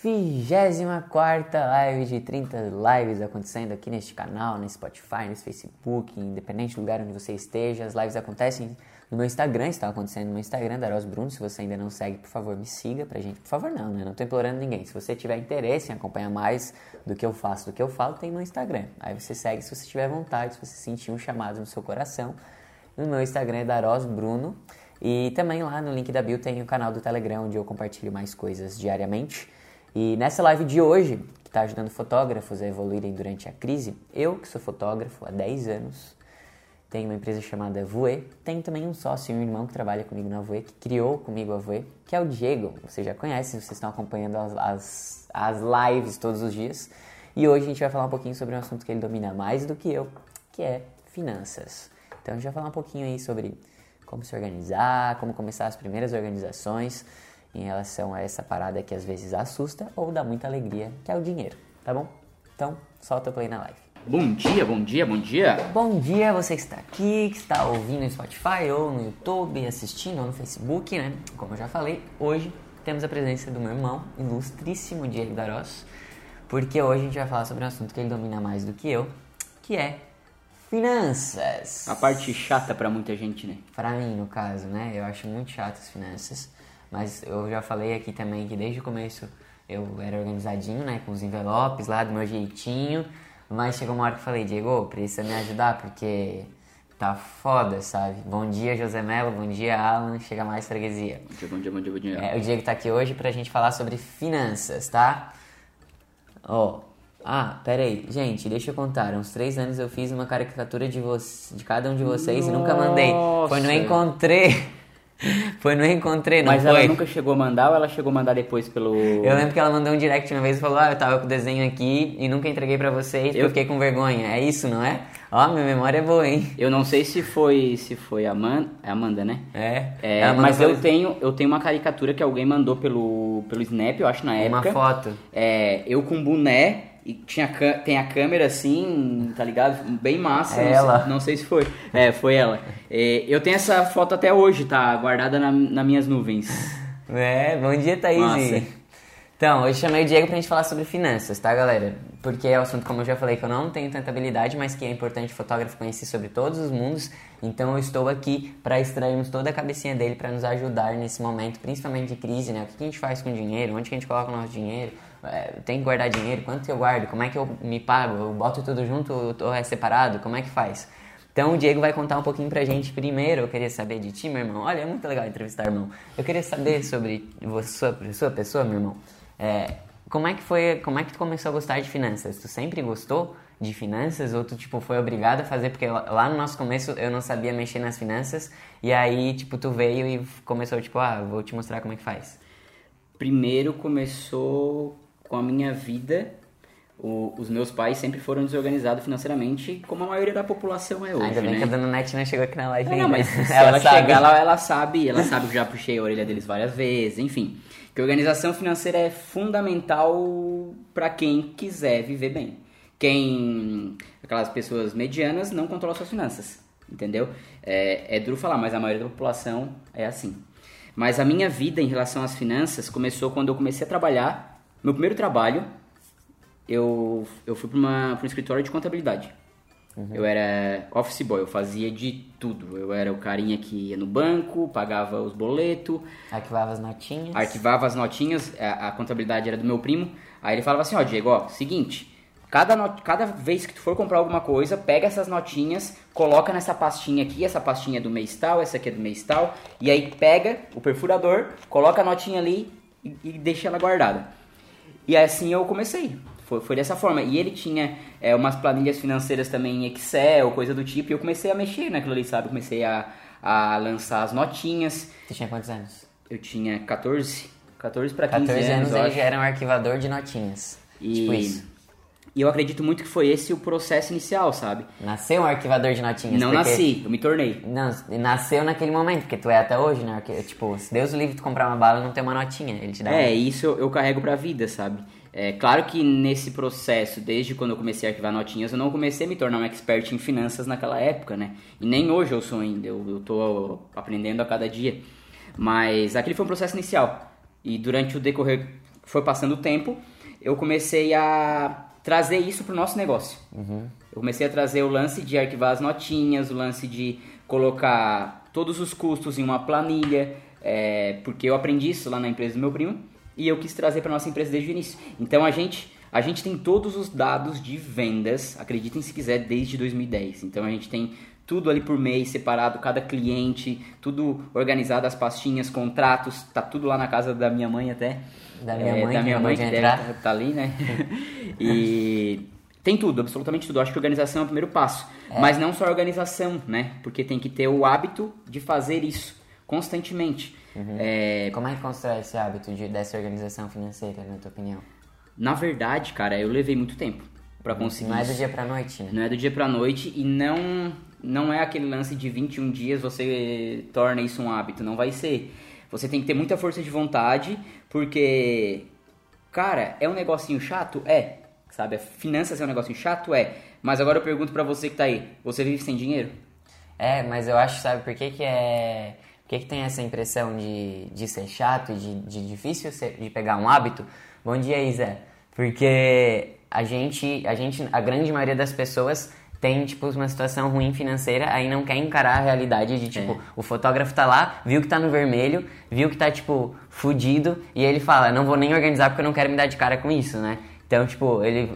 24 live de 30 lives acontecendo aqui neste canal, no Spotify, no Facebook, independente do lugar onde você esteja. As lives acontecem no meu Instagram, está acontecendo no meu Instagram, Daros Bruno. Se você ainda não segue, por favor, me siga pra gente. Por favor, não, né? Não tô implorando ninguém. Se você tiver interesse em acompanhar mais do que eu faço, do que eu falo, tem no Instagram. Aí você segue se você tiver vontade, se você sentir um chamado no seu coração. No meu Instagram é Daros Bruno. E também lá no link da bio tem o canal do Telegram, onde eu compartilho mais coisas diariamente. E nessa live de hoje, que está ajudando fotógrafos a evoluírem durante a crise, eu, que sou fotógrafo há 10 anos, tenho uma empresa chamada Voe, tenho também um sócio e um irmão que trabalha comigo na Voe, que criou comigo a Voe, que é o Diego. Você já conhece, vocês estão acompanhando as, as, as lives todos os dias. E hoje a gente vai falar um pouquinho sobre um assunto que ele domina mais do que eu, que é finanças. Então a gente vai falar um pouquinho aí sobre como se organizar, como começar as primeiras organizações, em relação a essa parada que às vezes assusta ou dá muita alegria, que é o dinheiro, tá bom? Então, solta o play na live. Bom dia, bom dia, bom dia. Bom dia, você que está aqui, que está ouvindo no Spotify ou no YouTube, assistindo ou no Facebook, né? Como eu já falei, hoje temos a presença do meu irmão, ilustríssimo Diego Daros, porque hoje a gente vai falar sobre um assunto que ele domina mais do que eu, que é finanças. A parte chata para muita gente, né? Para mim, no caso, né? Eu acho muito chato as finanças. Mas eu já falei aqui também que desde o começo eu era organizadinho, né? Com os envelopes lá do meu jeitinho. Mas chegou uma hora que eu falei, Diego, precisa me ajudar porque tá foda, sabe? Bom dia, José Melo. Bom dia, Alan. Chega mais freguesia. Bom dia, bom dia, bom dia, bom dia. É, o Diego tá aqui hoje pra gente falar sobre finanças, tá? Ó. Oh. Ah, pera aí. Gente, deixa eu contar. Uns três anos eu fiz uma caricatura de, vo de cada um de vocês Nossa. e nunca mandei. Foi no Encontrei. Foi no Encontrei, não Mas foi? ela nunca chegou a mandar ou ela chegou a mandar depois pelo... Eu lembro que ela mandou um direct uma vez e falou, ah, eu tava com o desenho aqui e nunca entreguei pra vocês eu fiquei com vergonha. É isso, não é? Ó, minha memória é boa, hein? Eu não sei se foi se foi a Amanda, é Amanda, né? É. é mas eu tenho, eu tenho uma caricatura que alguém mandou pelo, pelo Snap, eu acho, na época. Uma foto. É, eu com boné e tinha, tem a câmera assim, tá ligado? Bem massa. É ela. Sei, não sei se foi. É, foi ela. É, eu tenho essa foto até hoje, tá? Guardada na, nas minhas nuvens. É, bom dia, Thaís. Massa. Então, hoje chamei o Diego pra gente falar sobre finanças, tá, galera? Porque é um assunto, como eu já falei, que eu não tenho tanta habilidade, mas que é importante o fotógrafo conhecer sobre todos os mundos. Então, eu estou aqui para extrairmos toda a cabecinha dele para nos ajudar nesse momento, principalmente de crise, né? O que a gente faz com o dinheiro? Onde que a gente coloca o nosso dinheiro? É, tem que guardar dinheiro? Quanto que eu guardo? Como é que eu me pago? Eu boto tudo junto ou é separado? Como é que faz? Então o Diego vai contar um pouquinho pra gente primeiro. Eu queria saber de ti, meu irmão. Olha, é muito legal entrevistar, irmão. Eu queria saber sobre você, sua, sua pessoa, meu irmão. É, como é que foi, como é que tu começou a gostar de finanças? Tu sempre gostou de finanças ou tu tipo foi obrigado a fazer porque lá no nosso começo eu não sabia mexer nas finanças e aí tipo tu veio e começou tipo, ah, vou te mostrar como é que faz. Primeiro começou com a minha vida, o, os meus pais sempre foram desorganizados financeiramente, como a maioria da população é hoje. Ainda bem né? que a dona Net não chegou aqui na live. Não, não mas se ela, ela chegar lá, ela sabe, ela sabe que já puxei a orelha deles várias vezes, enfim. Que organização financeira é fundamental para quem quiser viver bem. Quem. aquelas pessoas medianas não controlam suas finanças, entendeu? É, é duro falar, mas a maioria da população é assim. Mas a minha vida em relação às finanças começou quando eu comecei a trabalhar meu primeiro trabalho, eu, eu fui para um escritório de contabilidade. Uhum. Eu era office boy, eu fazia de tudo. Eu era o carinha que ia no banco, pagava os boletos. Arquivava as notinhas. Arquivava as notinhas, a, a contabilidade era do meu primo. Aí ele falava assim, ó, Diego, ó, seguinte, cada, not, cada vez que tu for comprar alguma coisa, pega essas notinhas, coloca nessa pastinha aqui, essa pastinha é do mês tal, essa aqui é do mês tal, e aí pega o perfurador, coloca a notinha ali e, e deixa ela guardada. E assim eu comecei. Foi, foi dessa forma. E ele tinha é, umas planilhas financeiras também em Excel, coisa do tipo. E eu comecei a mexer naquilo ali, sabe? comecei a, a lançar as notinhas. Você tinha quantos anos? Eu tinha 14. 14 para 15 14 anos. 14 anos ele já era um arquivador de notinhas. E... Tipo isso. E eu acredito muito que foi esse o processo inicial, sabe? Nasceu um arquivador de notinhas? Não porque... nasci, eu me tornei. Não, nasceu naquele momento, porque tu é até hoje, né? Tipo, se Deus o livre tu comprar uma bala não tem uma notinha, ele te dá. É, isso eu, eu carrego pra vida, sabe? É claro que nesse processo, desde quando eu comecei a arquivar notinhas, eu não comecei a me tornar um expert em finanças naquela época, né? E nem hoje eu sou ainda, eu, eu tô aprendendo a cada dia. Mas aquele foi um processo inicial. E durante o decorrer foi passando o tempo, eu comecei a trazer isso para o nosso negócio. Uhum. Eu comecei a trazer o lance de arquivar as notinhas, o lance de colocar todos os custos em uma planilha, é, porque eu aprendi isso lá na empresa do meu primo e eu quis trazer para nossa empresa desde o início. Então a gente a gente tem todos os dados de vendas, acreditem se quiser, desde 2010. Então a gente tem tudo ali por mês, separado, cada cliente, tudo organizado, as pastinhas, contratos, tá tudo lá na casa da minha mãe até. Da minha É, mãe, da minha mãe que deve tá- tá ali, né? e tem tudo, absolutamente tudo. Eu acho que organização é o primeiro passo. Mas não só a organização, né? Porque tem que ter o hábito de fazer isso constantemente. É, Como é que constrói esse hábito de, dessa organização financeira, na tua opinião? na verdade, cara, eu levei muito tempo pra conseguir Não é do dia pra noite, né? Não é do dia pra noite e não não é aquele lance de 21 dias você torna isso um hábito, não vai ser. Você tem que ter muita força de vontade, porque cara, é um negocinho chato, é. Sabe, a finanças é um negocinho chato, é. Mas agora eu pergunto pra você que tá aí, você vive sem dinheiro? É, mas eu acho, sabe, por que que é... Por que que tem essa impressão de, de ser chato, de, de difícil ser- de pegar um hábito? Bom dia, Isa. Porque a gente, a gente, a grande maioria das pessoas tem, tipo, uma situação ruim financeira, aí não quer encarar a realidade de, tipo, É. o fotógrafo tá lá, viu que tá no vermelho, viu que tá, tipo, fudido, e ele fala, não vou nem organizar porque eu não quero me dar de cara com isso, né? Então, tipo, ele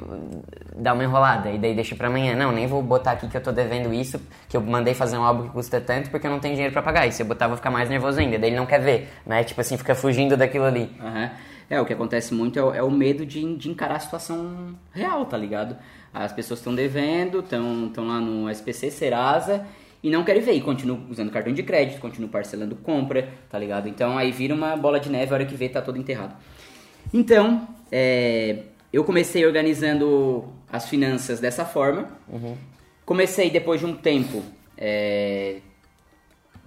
dá uma enrolada e daí deixa pra amanhã. Não, nem vou botar aqui que eu tô devendo isso, que eu mandei fazer um álbum que custa tanto porque eu não tenho dinheiro pra pagar. E se eu botar, eu vou ficar mais nervoso ainda. Daí ele não quer ver, né? Tipo assim, fica fugindo daquilo ali. Aham. É, o que acontece muito é o, é o medo de, de encarar a situação real, tá ligado? As pessoas estão devendo, estão lá no SPC, Serasa, e não querem ver, e continuam usando cartão de crédito, continuam parcelando compra, tá ligado? Então aí vira uma bola de neve, a hora que vê tá todo enterrado. Então, é, eu comecei organizando as finanças dessa forma. Comecei depois de um tempo é,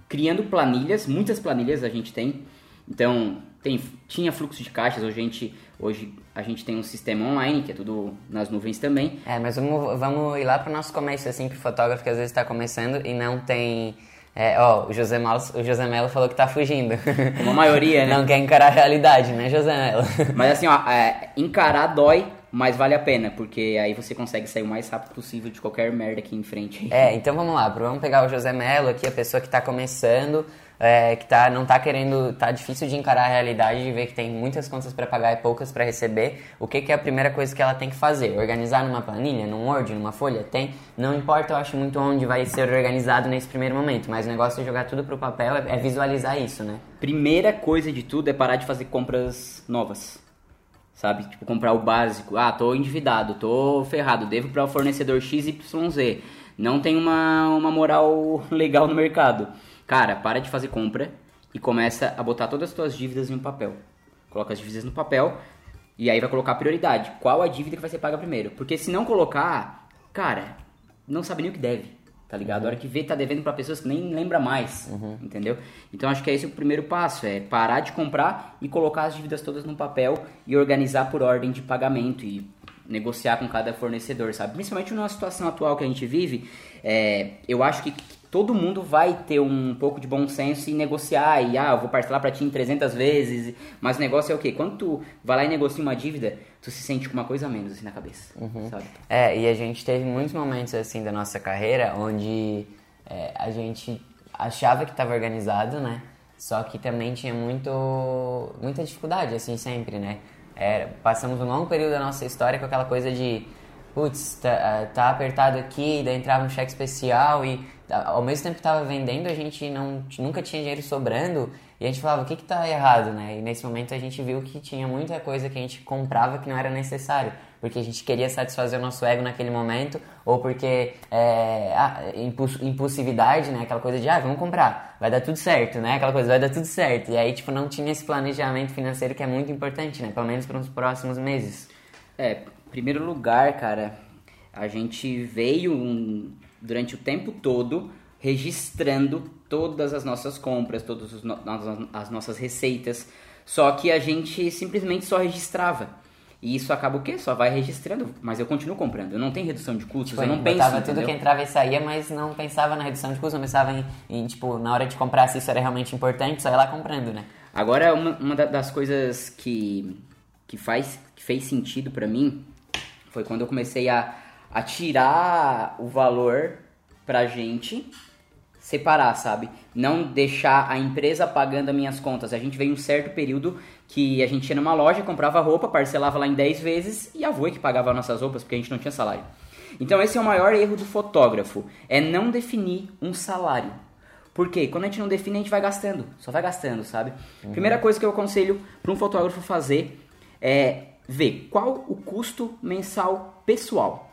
criando planilhas, muitas planilhas a gente tem. Então, tem, tinha fluxo de caixas, hoje a, gente, hoje a gente tem um sistema online, que é tudo nas nuvens também. É, mas vamos, vamos ir lá pro nosso começo, assim, pro fotógrafo que às vezes tá começando e não tem. É, ó, o José, Melo, o José Melo falou que tá fugindo. Uma maioria, né? Não quer encarar a realidade, né, José Melo? Mas assim, ó, é, encarar dói, mas vale a pena, porque aí você consegue sair o mais rápido possível de qualquer merda aqui em frente. É, então vamos lá, vamos pegar o José Melo aqui, a pessoa que tá começando, é, que tá, não tá querendo, tá difícil de encarar a realidade, de ver que tem muitas contas para pagar e poucas para receber. O que, que é a primeira coisa que ela tem que fazer? Organizar numa planilha, num Word, numa folha? Tem. Não importa, eu acho muito onde vai ser organizado nesse primeiro momento, mas o negócio é jogar tudo pro papel, é, é visualizar isso, né? Primeira coisa de tudo é parar de fazer compras novas. Sabe? Tipo, comprar o básico. Ah, tô endividado, tô ferrado, devo para o fornecedor XYZ. Não tem uma, uma moral legal no mercado. Cara, para de fazer compra e começa a botar todas as tuas dívidas em um papel. Coloca as dívidas no papel e aí vai colocar a prioridade. Qual a dívida que vai ser paga primeiro? Porque se não colocar, cara, não sabe nem o que deve. Tá ligado? A hora que vê, tá devendo pra pessoas que nem lembra mais. Entendeu? Então acho que é esse o primeiro passo: é parar de comprar e colocar as dívidas todas no papel e organizar por ordem de pagamento e negociar com cada fornecedor, sabe? Principalmente numa situação atual que a gente vive, é, eu acho que todo mundo vai ter um pouco de bom senso e negociar. E, ah, eu vou parcelar pra ti em 300 vezes. Mas o negócio é o quê? Quando tu vai lá e negocia uma dívida, tu se sente com uma coisa a menos assim na cabeça, sabe? É, e a gente teve muitos momentos assim da nossa carreira onde é, a gente achava que estava organizado, né? Só que também tinha muito, muita dificuldade, assim, sempre, né? Era, passamos um longo período da nossa história com aquela coisa de putz, tá, ah, tá apertado aqui, daí entrava um cheque especial e ao mesmo tempo que tava vendendo, a gente não, nunca tinha dinheiro sobrando e a gente falava, o que que tá errado, né? E nesse momento a gente viu que tinha muita coisa que a gente comprava que não era necessário, porque a gente queria satisfazer o nosso ego naquele momento ou porque é, impuls- impulsividade, né? Aquela coisa de, ah, vamos comprar, vai dar tudo certo, né? Aquela coisa, vai dar tudo certo. E aí, tipo, não tinha esse planejamento financeiro que é muito importante, né? Pelo menos para os próximos meses. É, primeiro lugar, cara, a gente veio um- durante o tempo todo registrando todas as nossas compras, todas no- as- as nossas receitas, só que a gente simplesmente só registrava. E isso acaba o quê? Só vai registrando, mas eu continuo comprando. Eu não tenho redução de custos, Tipo, eu não penso, botava tudo entendeu? que entrava e saía, mas não pensava na redução de custos, não pensava em, em, tipo, na hora de comprar se isso era realmente importante, só ia lá comprando, né? Agora, uma, uma da- das coisas que, que, faz, que fez sentido para mim foi quando eu comecei a, a tirar o valor pra gente separar, sabe? Não deixar a empresa pagando as minhas contas. A gente veio um certo período que a gente ia numa loja, comprava roupa, parcelava lá em 10 vezes e a avó que pagava nossas roupas porque a gente não tinha salário. Então esse é o maior erro do fotógrafo, é não definir um salário. Por quê? Quando a gente não define, a gente vai gastando, só vai gastando, sabe? Uhum. Primeira coisa que eu aconselho para um fotógrafo fazer é ver qual o custo mensal pessoal.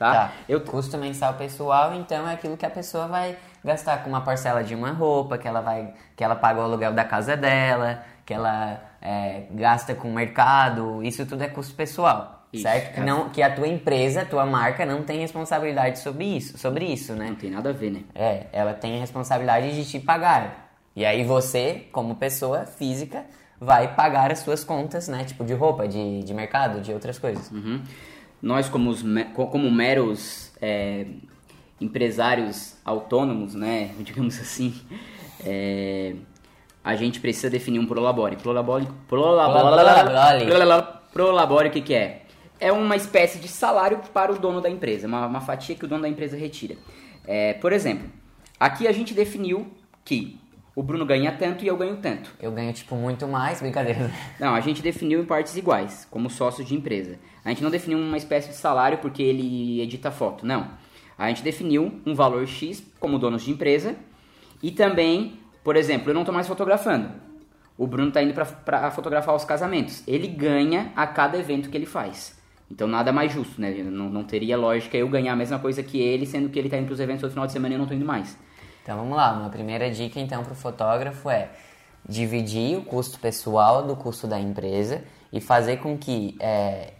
Tá? tá. Eu... Custo mensal pessoal, então, é aquilo que a pessoa vai gastar com uma parcela de uma roupa, que ela vai, que ela paga o aluguel da casa dela, que ela é, gasta com o mercado, isso tudo é custo pessoal. Isso, certo? Que, é. não, que a tua empresa, a tua marca não tem responsabilidade sobre isso, sobre isso, né? Não tem nada a ver, né? É, ela tem a responsabilidade de te pagar. E aí você, como pessoa física, vai pagar as suas contas, né? Tipo, de roupa, de, de mercado, de outras coisas. Uhum. Nós, como, os, como meros é, empresários autônomos, né? Digamos assim, é, a gente precisa definir um prolabore. Prolabore, prolabore, prolabore, o que, que é? É uma espécie de salário para o dono da empresa, uma, uma fatia que o dono da empresa retira. É, por exemplo, aqui a gente definiu que o Bruno ganha tanto e eu ganho tanto. Eu ganho, tipo, muito mais, brincadeira. Não, a gente definiu em partes iguais, como sócios de empresa. A gente não definiu uma espécie de salário porque ele edita foto, não. A gente definiu um valor X como donos de empresa e também, por exemplo, eu não estou mais fotografando. O Bruno está indo para fotografar os casamentos. Ele ganha a cada evento que ele faz. Então nada mais justo, né? Não, não teria lógica eu ganhar a mesma coisa que ele, sendo que ele está indo para os eventos todo final de semana e eu não estou indo mais. Então vamos lá, uma primeira dica então para o fotógrafo é dividir o custo pessoal do custo da empresa e fazer com que é,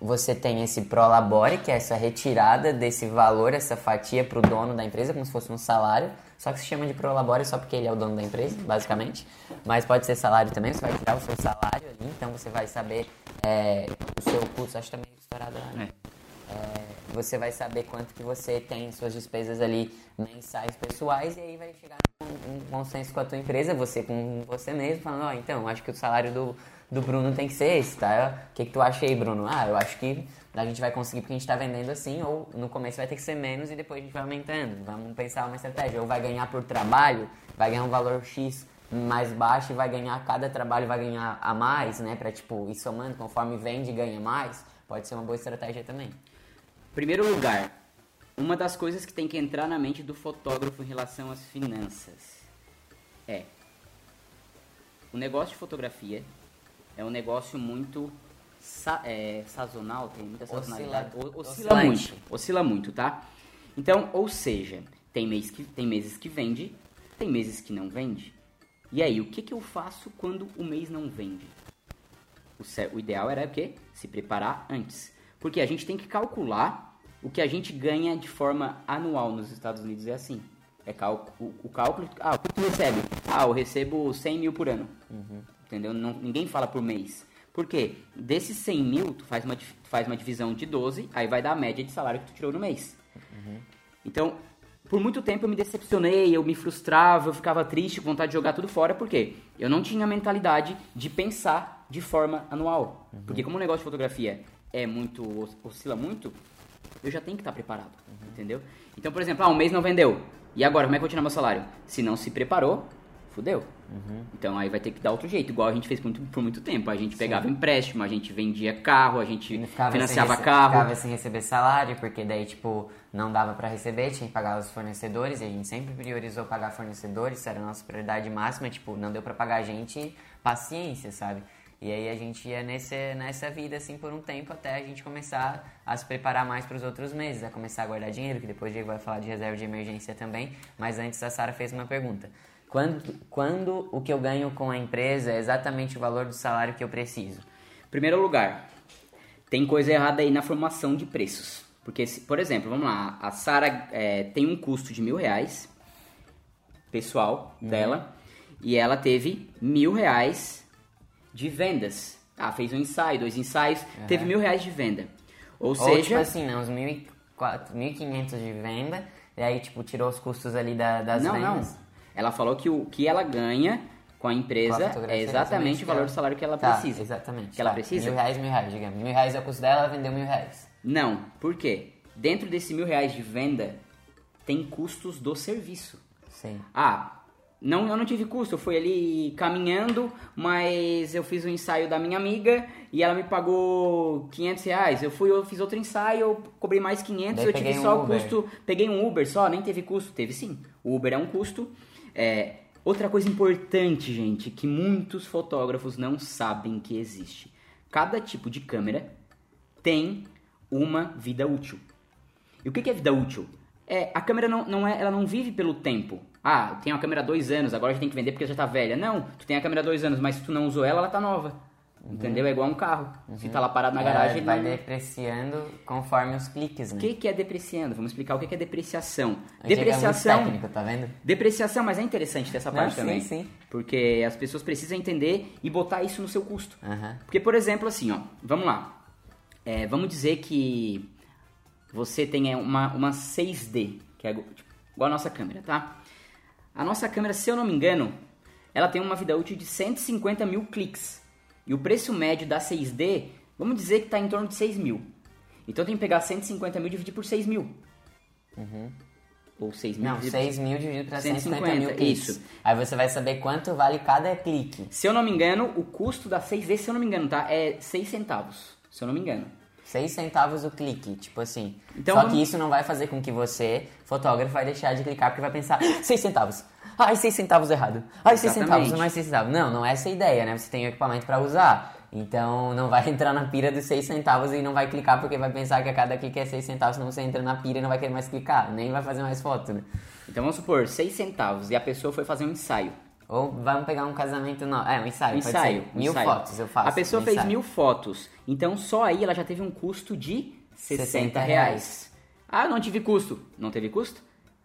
você tenha esse prolabore, que é essa retirada desse valor, essa fatia para o dono da empresa, como se fosse um salário, só que se chama de prolabore só porque ele é o dono da empresa, basicamente. Mas pode ser salário também, você vai tirar o seu salário ali, então você vai saber é, o seu custo, acho também estourado lá, né? É. É, você vai saber quanto que você tem suas despesas ali mensais pessoais e aí vai chegar um, um consenso com a tua empresa, você com você mesmo, falando, ó, oh, então, acho que o salário do, do Bruno tem que ser esse, tá? O que, que tu acha aí, Bruno? Ah, eu acho que a gente vai conseguir porque a gente tá vendendo assim, ou no começo vai ter que ser menos e depois a gente vai aumentando. Vamos pensar uma estratégia. Ou vai ganhar por trabalho, vai ganhar um valor X mais baixo e vai ganhar, cada trabalho vai ganhar a mais, né? Pra, tipo, ir somando, conforme vende ganha mais. Pode ser uma boa estratégia também. Primeiro lugar, uma das coisas que tem que entrar na mente do fotógrafo em relação às finanças é o negócio de fotografia é um negócio muito sa é, sazonal, tem muita sazonalidade. Oscila, oscila muito, oscila muito, tá? Então, ou seja, tem, mês que, tem meses que vende, tem meses que não vende. E aí, o que, que eu faço quando o mês não vende? O, o ideal era o quê? Se preparar antes. Porque a gente tem que calcular o que a gente ganha de forma anual nos Estados Unidos. É assim. É o, o cálculo. Ah, o que tu recebe? Ah, eu recebo 100 mil por ano. Uhum. Entendeu? Não, ninguém fala por mês. Por quê? Desses 100 mil, tu faz, uma, tu faz uma divisão de 12, aí vai dar a média de salário que tu tirou no mês. Uhum. Então, por muito tempo eu me decepcionei, eu me frustrava, eu ficava triste, com vontade de jogar tudo fora, porque eu não tinha a mentalidade de pensar de forma anual. Uhum. Porque como o negócio de fotografia é muito oscila muito, eu já tenho que estar preparado, uhum. entendeu? Então, por exemplo, ah, um mês não vendeu. E agora, como é que eu vou tirar meu salário? Se não se preparou, fudeu. Uhum. Então aí vai ter que dar outro jeito, igual a gente fez por muito, por muito tempo. A gente pegava Sim. empréstimo, a gente vendia carro, a gente financiava carro. Ficava sem receber salário, porque daí, tipo, não dava para receber, tinha que pagar os fornecedores, e a gente sempre priorizou pagar fornecedores, isso era a nossa prioridade máxima, tipo, não deu para pagar a gente, paciência, sabe? E aí a gente ia nesse, nessa vida assim por um tempo até a gente começar a se preparar mais para os outros meses, a começar a guardar dinheiro, que depois a gente vai falar de reserva de emergência também. Mas antes a Sara fez uma pergunta. Quando, quando o que eu ganho com a empresa é exatamente o valor do salário que eu preciso? Primeiro lugar, tem coisa errada aí na formação de preços. Porque, por exemplo, vamos lá, a Sara é, tem um custo de mil reais pessoal uhum. dela e ela teve mil reais de vendas. Ah, fez um ensaio, dois ensaios, uhum. teve mil reais de venda. Ou, Ou seja... tipo assim, né, uns 1.500 de venda, e aí, tipo, tirou os custos ali da, das não, vendas. Não, Ela falou que o que ela ganha com a empresa Com a é exatamente o valor ela- do salário que ela Tá, precisa. Exatamente. Que ela Tá, precisa? Mil reais, mil reais, digamos. Mil reais é o custo dela, ela vendeu mil reais. Não, por quê? Dentro desse mil reais de venda, tem custos do serviço. Sim. Ah, não, eu não tive custo, eu fui ali caminhando, mas eu fiz um ensaio da minha amiga e ela me pagou 500 reais. Eu fui, eu fiz outro ensaio, eu cobrei mais 500, Daí eu tive um só o custo. Peguei um Uber só, nem teve custo. Teve sim. O Uber é um custo. É, outra coisa importante, gente, que muitos fotógrafos não sabem que existe. Cada tipo de câmera tem uma vida útil. E o que que é vida útil? É, a câmera não, não é, ela não vive pelo tempo. Ah, eu tenho a câmera há dois anos, agora a gente tem que vender porque já tá velha. Não, tu tem a câmera há dois anos, mas se tu não usou ela, ela tá nova. Entendeu? É igual um carro. Se tá lá parado na garagem, Ela vai não... depreciando conforme os cliques, né? O que, que é depreciando? Vamos explicar o que, que é depreciação. Eu digo, é Depreciação. técnico, tá vendo? Depreciação, mas é interessante dessa Não, parte sim, também. sim. Porque as pessoas precisam entender e botar isso no seu custo. Aham. Porque, por exemplo, assim, ó, vamos lá. É, vamos dizer que você tem uma, uma 6D, que é tipo, igual a nossa câmera, tá? A nossa câmera, se eu não me engano, ela tem uma vida útil de 150 mil cliques. E o preço médio da 6D, vamos dizer que está em torno de 6 mil. Então tem que pegar 150 mil e dividir por 6 mil. Ou 6 mil Não, dividido- 6 mil dividido pra 150, 150, mil cliques. isso. Aí você vai saber quanto vale cada clique. Se eu não me engano, o custo da 6D, se eu não me engano, tá? É 6 centavos. Se eu não me engano. 6 centavos o clique, tipo assim. Então Só que isso não vai fazer com que você, fotógrafo, vai deixar de clicar porque vai pensar 6 centavos. Ai, 6 centavos errado. Ai, 6 Exatamente. centavos, mais 6 centavos. Não, não é essa a ideia, né? Você tem o equipamento pra usar. Então não vai entrar na pira dos 6 centavos e não vai clicar porque vai pensar que a cada clique é 6 centavos, senão você entra na pira e não vai querer mais clicar, nem vai fazer mais foto, né? Então vamos supor, 6 centavos e a pessoa foi fazer um ensaio. Ou vamos pegar um casamento não, é um ensaio, Um ensaio. um Mil ensaio. fotos eu faço. A pessoa um fez ensaio. mil fotos. Então só aí ela já teve um custo de 60, 60 reais. Ah, não tive custo. Não teve custo?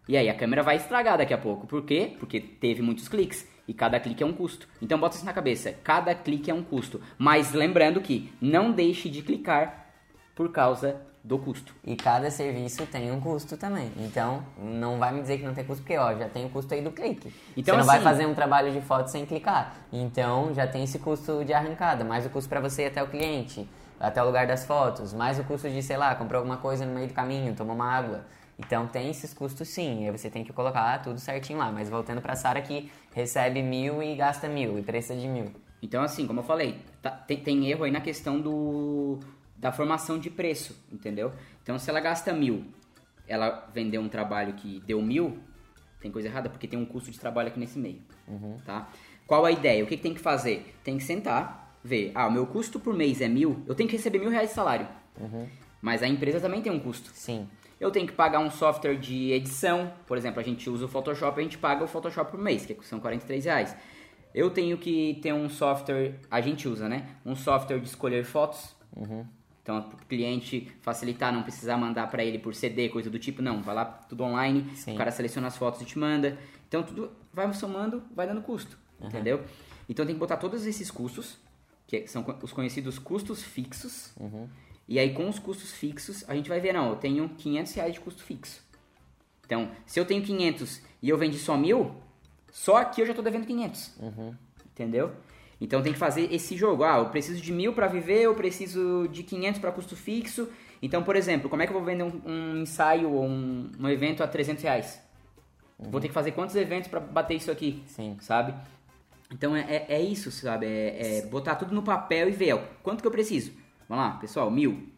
E aí a câmera vai estragar daqui a pouco. Por quê? Porque teve muitos cliques. E cada clique é um custo. Então bota isso na cabeça. Cada clique é um custo. Mas lembrando que não deixe de clicar por causa do custo. E cada serviço tem um custo também. Então, não vai me dizer que não tem custo, porque ó, já tem o custo aí do clique. Então, você não vai assim- fazer um trabalho de foto sem clicar. Então, já tem esse custo de arrancada, mais o custo para você ir até o cliente, até o lugar das fotos, mais o custo de, sei lá, comprar alguma coisa no meio do caminho, tomar uma água. Então, tem esses custos sim, e aí você tem que colocar tudo certinho lá. Mas voltando pra Sara que recebe mil e gasta mil, e precisa de mil. Então, assim, como eu falei, tá- tem, tem erro aí na questão do, da formação de preço, entendeu? Então, se ela gasta mil, ela vendeu um trabalho que deu mil, tem coisa errada, porque tem um custo de trabalho aqui nesse meio, tá? Qual a ideia? O que, que tem que fazer? Tem que sentar, ver, ah, o meu custo por mês é mil, eu tenho que receber mil reais de salário. Mas a empresa também tem um custo. Sim. Eu tenho que pagar um software de edição. Por exemplo, a gente usa o Photoshop, a gente paga o Photoshop por mês, que são 43 reais. Eu tenho que ter um software, a gente usa, né? Um software de escolher fotos. Então, para o cliente facilitar, não precisar mandar para ele por CD, coisa do tipo, não. Vai lá, tudo online, Sim. o cara seleciona as fotos e te manda. Então, tudo vai somando, vai dando custo, entendeu? Então, tem que botar todos esses custos, que são os conhecidos custos fixos. E aí, com os custos fixos, a gente vai ver, não, eu tenho 500 reais de custo fixo. Então, se eu tenho 500 e eu vendi só mil, só aqui eu já estou devendo 500. Entendeu? Então tem que fazer esse jogo. Ah, eu preciso de mil para viver, eu preciso de 500 para custo fixo. Então, por exemplo, como é que eu vou vender um, um ensaio ou um, um evento a 300 reais? Vou ter que fazer quantos eventos para bater isso aqui? Sim. Sabe? Então é, é, é isso, sabe? É, é botar tudo no papel e ver ó, quanto que eu preciso. Vamos lá, pessoal, mil.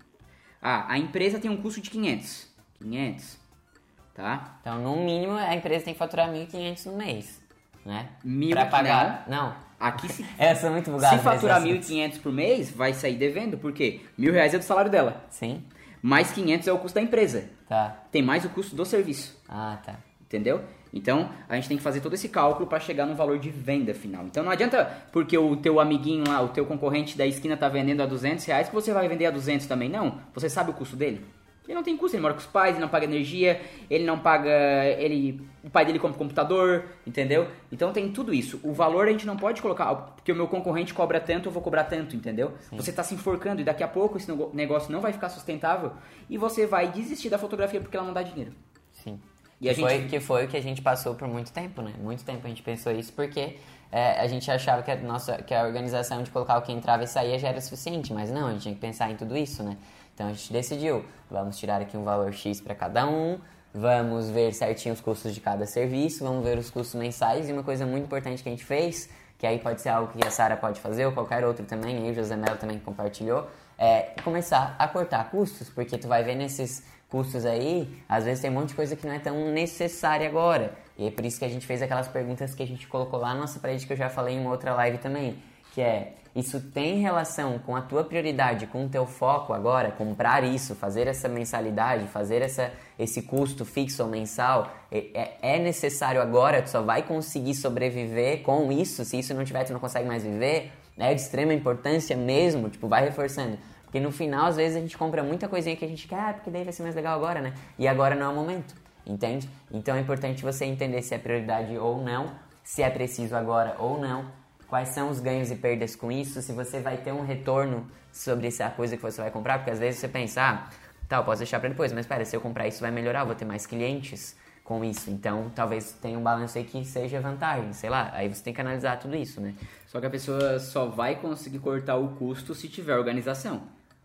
Ah, a empresa tem um custo de 500. 500. Tá? Então, no mínimo, a empresa tem que faturar 1.500 no mês, né? Mil pra pagar. Não. Aqui se Eu sou muito bugado. Se faturar nesse 1.500 por mês, vai sair devendo, por quê? Mil reais é do salário dela, Sim? mais 500 é o custo da empresa. Tá. Tem mais o custo do serviço, Ah, tá. entendeu? Então, a gente tem que fazer todo esse cálculo para chegar no valor de venda final. Então, não adianta porque o teu amiguinho lá, o teu concorrente da esquina tá vendendo a 200 reais que você vai vender a 200 também. Não, você sabe o custo dele. Ele não tem custo, ele mora com os pais, ele não paga energia, ele não paga, ele, o pai dele compra computador, entendeu? Então tem tudo isso. O valor a gente não pode colocar, porque o meu concorrente cobra tanto, eu vou cobrar tanto, entendeu? Você está se enforcando e daqui a pouco esse negócio não vai ficar sustentável e você vai desistir da fotografia porque ela não dá dinheiro. Sim. E a que, gente... foi, que foi o que a gente passou por muito tempo, né? Muito tempo a gente pensou isso, porque é, a gente achava que a, nossa, que a organização de colocar o que entrava e saía já era suficiente, mas não, a gente tinha que pensar em tudo isso, né? Então a gente decidiu, vamos tirar aqui um valor X para cada um, vamos ver certinho os custos de cada serviço, vamos ver os custos mensais e uma coisa muito importante que a gente fez, que aí pode ser algo que a Sara pode fazer ou qualquer outro também, e o José Melo também compartilhou, é começar a cortar custos, porque tu vai ver nesses custos aí, às vezes tem um monte de coisa que não é tão necessária agora. E é por isso que a gente fez aquelas perguntas que a gente colocou lá na nossa parede que eu já falei em uma outra live também, que é isso tem relação com a tua prioridade, com o teu foco agora, comprar isso, fazer essa mensalidade, fazer essa, esse custo fixo ou mensal, é, é, é necessário agora, tu só vai conseguir sobreviver com isso, se isso não tiver, tu não consegue mais viver, é de extrema importância mesmo, tipo, vai reforçando. Porque no final, às vezes, a gente compra muita coisinha que a gente quer, ah, porque daí vai ser mais legal agora, né? E agora não é o momento, entende? Então é importante você entender se é prioridade ou não, se é preciso agora ou não, quais são os ganhos e perdas com isso, se você vai ter um retorno sobre essa coisa que você vai comprar, porque às vezes você pensa, ah, tá, eu posso deixar para depois, mas espera, se eu comprar isso vai melhorar, vou ter mais clientes com isso. Então, talvez tenha um balanço aí que seja vantagem, sei lá. Aí você tem que analisar tudo isso, né? Só que a pessoa só vai conseguir cortar o custo se tiver organização.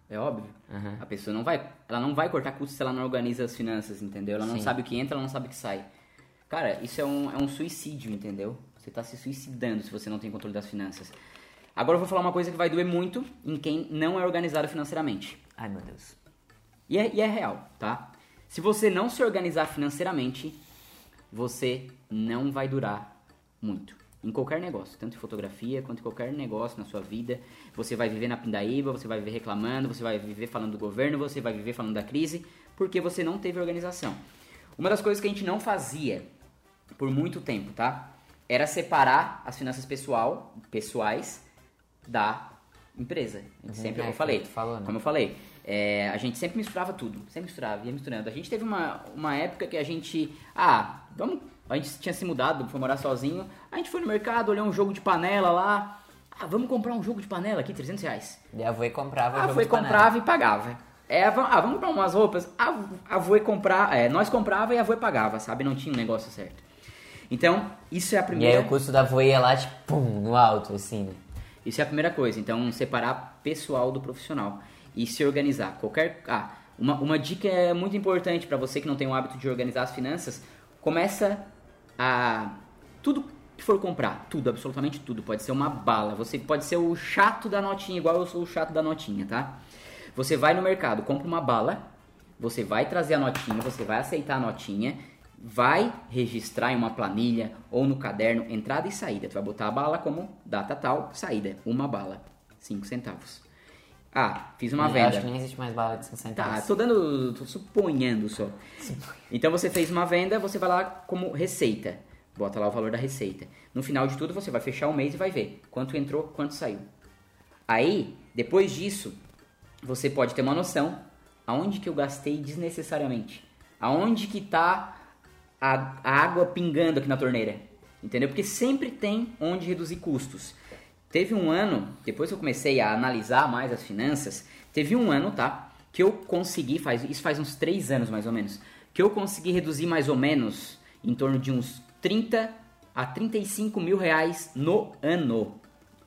É óbvio. Uhum. A pessoa não vai, ela não vai cortar custos se ela não organiza as finanças, entendeu? Ela não Sim. sabe o que entra, ela não sabe o que sai. Cara, isso é um, é um suicídio, entendeu? Você está se suicidando se você não tem controle das finanças. Agora eu vou falar uma coisa que vai doer muito em quem não é organizado financeiramente. Ai, meu Deus. E é, e é real, tá? Se você não se organizar financeiramente, você não vai durar muito. Em qualquer negócio, tanto em fotografia quanto em qualquer negócio na sua vida. Você vai viver na pindaíba, você vai viver reclamando, você vai viver falando do governo, você vai viver falando da crise, porque você não teve organização. Uma das coisas que a gente não fazia por muito tempo, tá? Era separar as finanças pessoal, pessoais da empresa. Uhum, sempre, é, eu falei, falou, né? como eu falei, é, a gente sempre misturava tudo, sempre misturava, ia misturando. A gente teve uma, uma época que a gente, ah, vamos, a gente tinha se mudado, foi morar sozinho, a gente foi no mercado, olhou um jogo de panela lá, ah, vamos comprar um jogo de panela aqui, 300 reais. E a avó comprava a de comprava e pagava. É, ah, vamos comprar umas roupas, a avó comprar, é, nós comprava e a avó pagava, sabe? Não tinha um negócio certo. Então, isso é a primeira... E aí o custo da voia lá, tipo, pum, no alto, assim, né? Isso é a primeira coisa. Então, separar pessoal do profissional e se organizar. Qualquer... Ah, uma, uma dica muito importante para você que não tem o hábito de organizar as finanças, começa a... Tudo que for comprar, tudo, absolutamente tudo. Pode ser uma bala, você pode ser o chato da notinha, igual eu sou o chato da notinha, tá? Você vai no mercado, compra uma bala, você vai trazer a notinha, você vai aceitar a notinha vai registrar em uma planilha ou no caderno entrada e saída. Tu vai botar a bala como data tal, saída, uma bala, 5 centavos. Ah, fiz uma eu venda. Acho que nem existe mais bala de 5 centavos. Tá, tô dando, tô suponhando só. Então você fez uma venda, você vai lá como receita. Bota lá o valor da receita. No final de tudo você vai fechar o mês e vai ver quanto entrou, quanto saiu. Aí, depois disso, você pode ter uma noção aonde que eu gastei desnecessariamente. Aonde que tá a, água pingando aqui na torneira. Entendeu? Porque sempre tem onde reduzir custos. Teve um ano, depois que eu comecei a analisar mais as finanças, teve um ano, tá? Que eu consegui, faz, isso faz uns 3 anos mais ou menos, que eu consegui reduzir mais ou menos em torno de uns 30 a 35 mil reais no ano.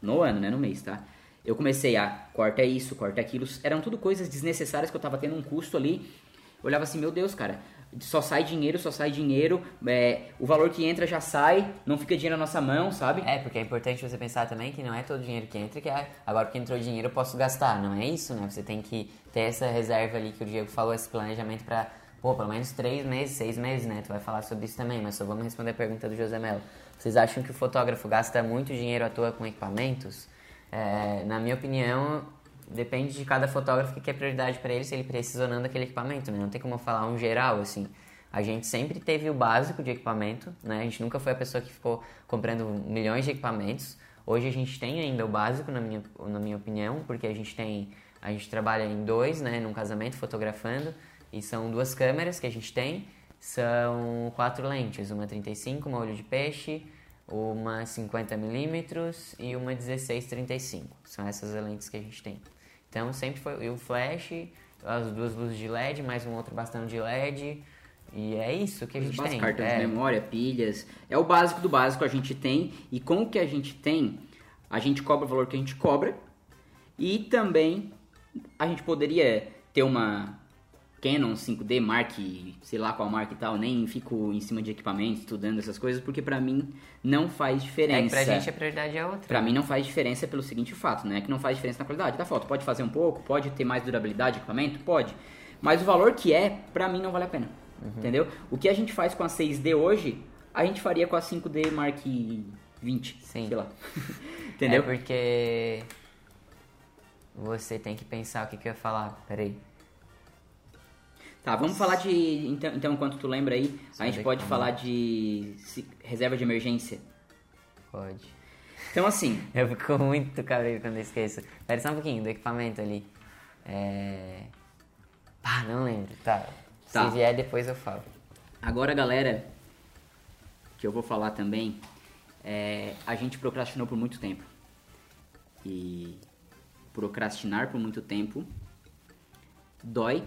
No ano, né? No mês, tá? Eu comecei a corta isso, corta aquilo. Eram tudo coisas desnecessárias que eu tava tendo um custo ali. Eu olhava assim, meu Deus, cara, só sai dinheiro, só sai dinheiro, é, o valor que entra já sai, não fica dinheiro na nossa mão, sabe? É, porque é importante você pensar também que não é todo dinheiro que entra que é, agora que entrou dinheiro eu posso gastar, não é isso, né? Você tem que ter essa reserva ali que o Diego falou, esse planejamento para, pô, pelo menos três meses, seis meses, né? Tu vai falar sobre isso também, mas só vamos responder a pergunta do José Melo. Vocês acham que o fotógrafo gasta muito dinheiro à toa com equipamentos? É, na minha opinião, depende de cada fotógrafo que é prioridade para ele, se ele precisa ou não daquele equipamento, né? Não tem como falar um geral, assim. A gente sempre teve o básico de equipamento, né? A gente nunca foi a pessoa que ficou comprando milhões de equipamentos. Hoje a gente tem ainda o básico, na minha, na minha opinião, porque a gente tem... A gente trabalha em dois, né? Num casamento, fotografando. E são duas câmeras que a gente tem. São quatro lentes. Uma 35, uma olho de peixe, uma 50mm e uma 16-35. São essas lentes que a gente tem. Então sempre foi o flash, as duas luzes de LED, mais um outro bastão de LED, E é isso que a gente tem. cartão é. de memória, pilhas. É o básico do básico a gente tem. E com o que a gente tem, a gente cobra o valor que a gente cobra. E também a gente poderia ter uma Canon 5D Mark, sei lá qual marca e tal. Nem fico em cima de equipamento estudando essas coisas, porque pra mim não faz É diferença. que pra gente a prioridade é outra. Pra mim não faz diferença pelo seguinte fato, né? Que não faz diferença na qualidade da foto. Pode fazer um pouco, pode ter mais durabilidade de equipamento? Pode. Mas o valor que é, pra mim não vale a pena. Uhum. Entendeu? O que a gente faz com a 6D hoje, a gente faria com a 5D Mark 20. Sim. Sei lá. Entendeu? É porque você tem que pensar o que, que eu ia falar. Peraí. Tá, vamos falar de. Então, então, enquanto tu lembra aí, a gente pode como. falar de se- reserva de emergência. Pode. Então, assim, Eu fico muito cabreiro quando eu esqueço. Pera só um pouquinho do equipamento ali. É. Pá, não lembro. Tá. Tá. Se vier, depois eu falo. Agora, galera, que eu vou falar também, é, a gente procrastinou por muito tempo. E procrastinar por muito tempo dói.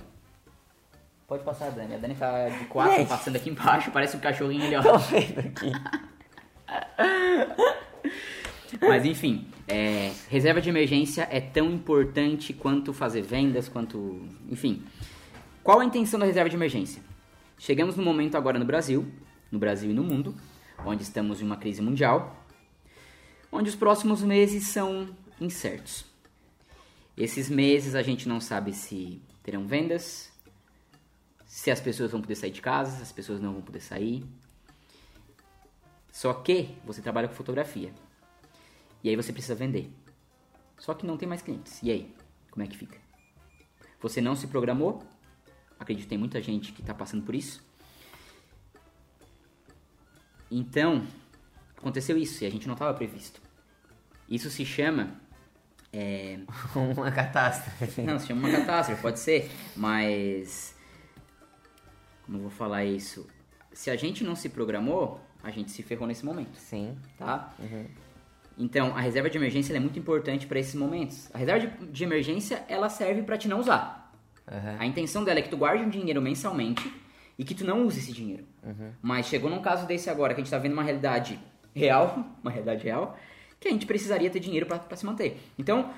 Pode passar, Dani. A Dani tá de quatro Gente. passando aqui embaixo, parece um cachorrinho ali, ó. Tô vendo aqui. Mas enfim, é, reserva de emergência é tão importante quanto fazer vendas, quanto. Enfim. Qual a intenção da reserva de emergência? Chegamos no momento agora no Brasil, no Brasil e no mundo, onde estamos em uma crise mundial, onde os próximos meses são incertos. Esses meses a gente não sabe se terão vendas, se as pessoas vão poder sair de casa, se as pessoas não vão poder sair. Só que você trabalha com fotografia. E aí você precisa vender. Só que não tem mais clientes. E aí? Como é que fica? Você não se programou? Acredito que tem muita gente que está passando por isso. Então, aconteceu isso e a gente não estava previsto. Isso se chama. é, Uma catástrofe. não, se chama uma catástrofe, pode ser, mas. Como eu vou falar isso? Se a gente não se programou, a gente se ferrou nesse momento Sim. tá? Então, a reserva de emergência é muito importante para esses momentos. A reserva de, de emergência, ela serve para te não usar. Aham. A intenção dela é que tu guarde um dinheiro mensalmente e que tu não use esse dinheiro. Mas chegou num caso desse agora, que a gente tá vendo uma realidade real, uma realidade real, que a gente precisaria ter dinheiro para se manter. Então,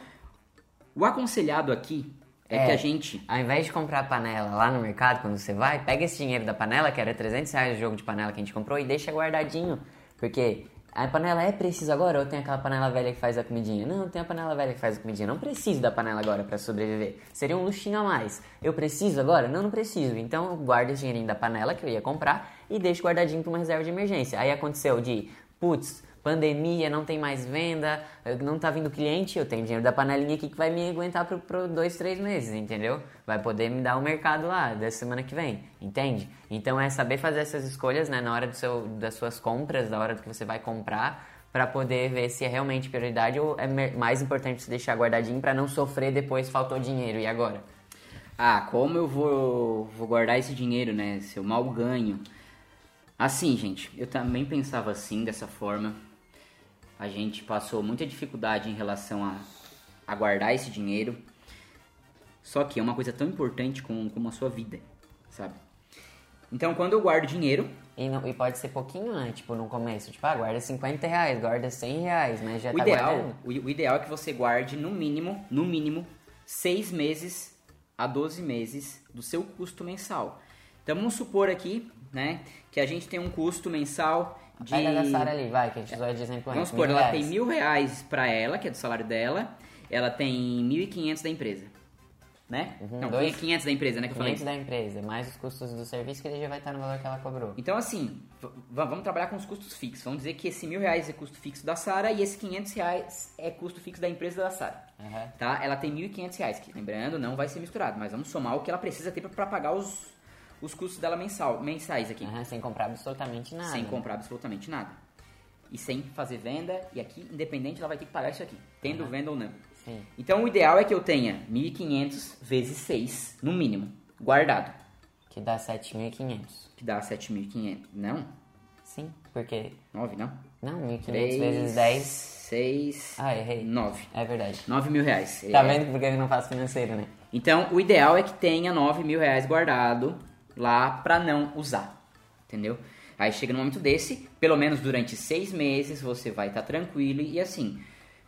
o aconselhado aqui é, É. que a gente... Ao invés de comprar a panela lá no mercado, quando você vai, pega esse dinheiro da panela, que era 300 reais o jogo de panela que a gente comprou, e deixa guardadinho. Porque a panela é precisa agora ou tem aquela panela velha que faz a comidinha? Não, tem a panela velha que faz a comidinha. Não preciso da panela agora para sobreviver. Seria um luxinho a mais. Eu preciso agora? Não, não preciso. Então eu guardo o dinheirinho da panela que eu ia comprar e deixo guardadinho para uma reserva de emergência. Aí aconteceu de, putz, pandemia, não tem mais venda, não tá vindo cliente, eu tenho dinheiro da panelinha aqui que vai me aguentar por, dois, três meses, entendeu? Vai poder me dar o mercado lá, dessa semana que vem, entende? Então é saber fazer essas escolhas, né, na hora do seu, das suas compras, na hora que você vai comprar, para poder ver se é realmente prioridade ou é mais importante você deixar guardadinho para não sofrer depois faltou dinheiro, e agora? Ah, como eu vou, vou guardar esse dinheiro, né? Se eu mal ganho. Assim, gente, eu também pensava assim, dessa forma. A gente passou muita dificuldade em relação a, a guardar esse dinheiro. Só que é uma coisa tão importante como, como a sua vida, sabe? Então, quando eu guardo dinheiro, E, não- e pode ser pouquinho, né? Tipo, no começo. Tipo, ah, guarda 50 reais, guarda 100 reais, mas já o tá ideal, guardando. o, o ideal é que você guarde no mínimo, no mínimo, seis meses a 12 meses do seu custo mensal. Então vamos supor aqui, né, que a gente tem um custo mensal de. Da Sara ali, vai, que a gente usou de exemplo Vamos supor, mil ela reais. tem mil reais pra ela, que é do salário dela, ela tem 1.500 da empresa. Né? Uhum, Não, dois- 500 da empresa, né? Que eu falei. 500 da empresa, mais os custos do serviço que ele já vai estar no valor que ela cobrou. Então, assim, vamos trabalhar com os custos fixos. Vamos dizer que esse mil reais é custo fixo da Sara e esse 500 reais é custo fixo da empresa da Sara. Aham. Tá? Ela tem 1.500 reais, que lembrando, não vai ser misturado, mas vamos somar o que ela precisa ter para pagar os, os custos dela mensal, mensais aqui. Aham, sem comprar absolutamente nada. Sem comprar absolutamente nada. E sem fazer venda, e aqui, independente, ela vai ter que pagar isso aqui, tendo venda ou não. Sim. Então, o ideal é que eu tenha 1.500 vezes 6, no mínimo, guardado, Que dá 7.500. que dá 7.500. Não? Sim, porque... 9, não? Não, 1.500 3 vezes 10... 6, Ah, errei. 9. É verdade. 9 mil reais. Tá É. vendo porque eu não faço financeiro, né? Então, o ideal é que tenha 9 mil reais guardado lá pra não usar, entendeu? Aí chega no momento desse, pelo menos durante seis meses você vai estar tranquilo e assim,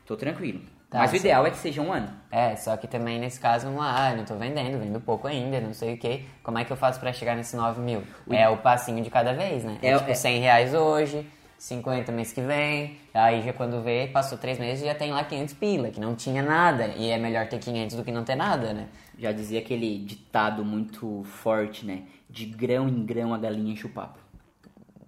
tô tranquilo. Tá, Mas o ideal é que seja um ano. É, só que também nesse caso, ah, eu não tô vendendo, vendo pouco ainda, não sei o que. Como é que eu faço pra chegar nesse 9 mil? É o passinho de cada vez, né? É, É, tipo é- 100 reais hoje, 50 mês que vem, aí já quando vê, passou 3 meses já tem lá 500 pila, que não tinha nada. E é melhor ter 500 do que não ter nada, né? Já dizia aquele ditado muito forte, né? De grão em grão a galinha enche o papo.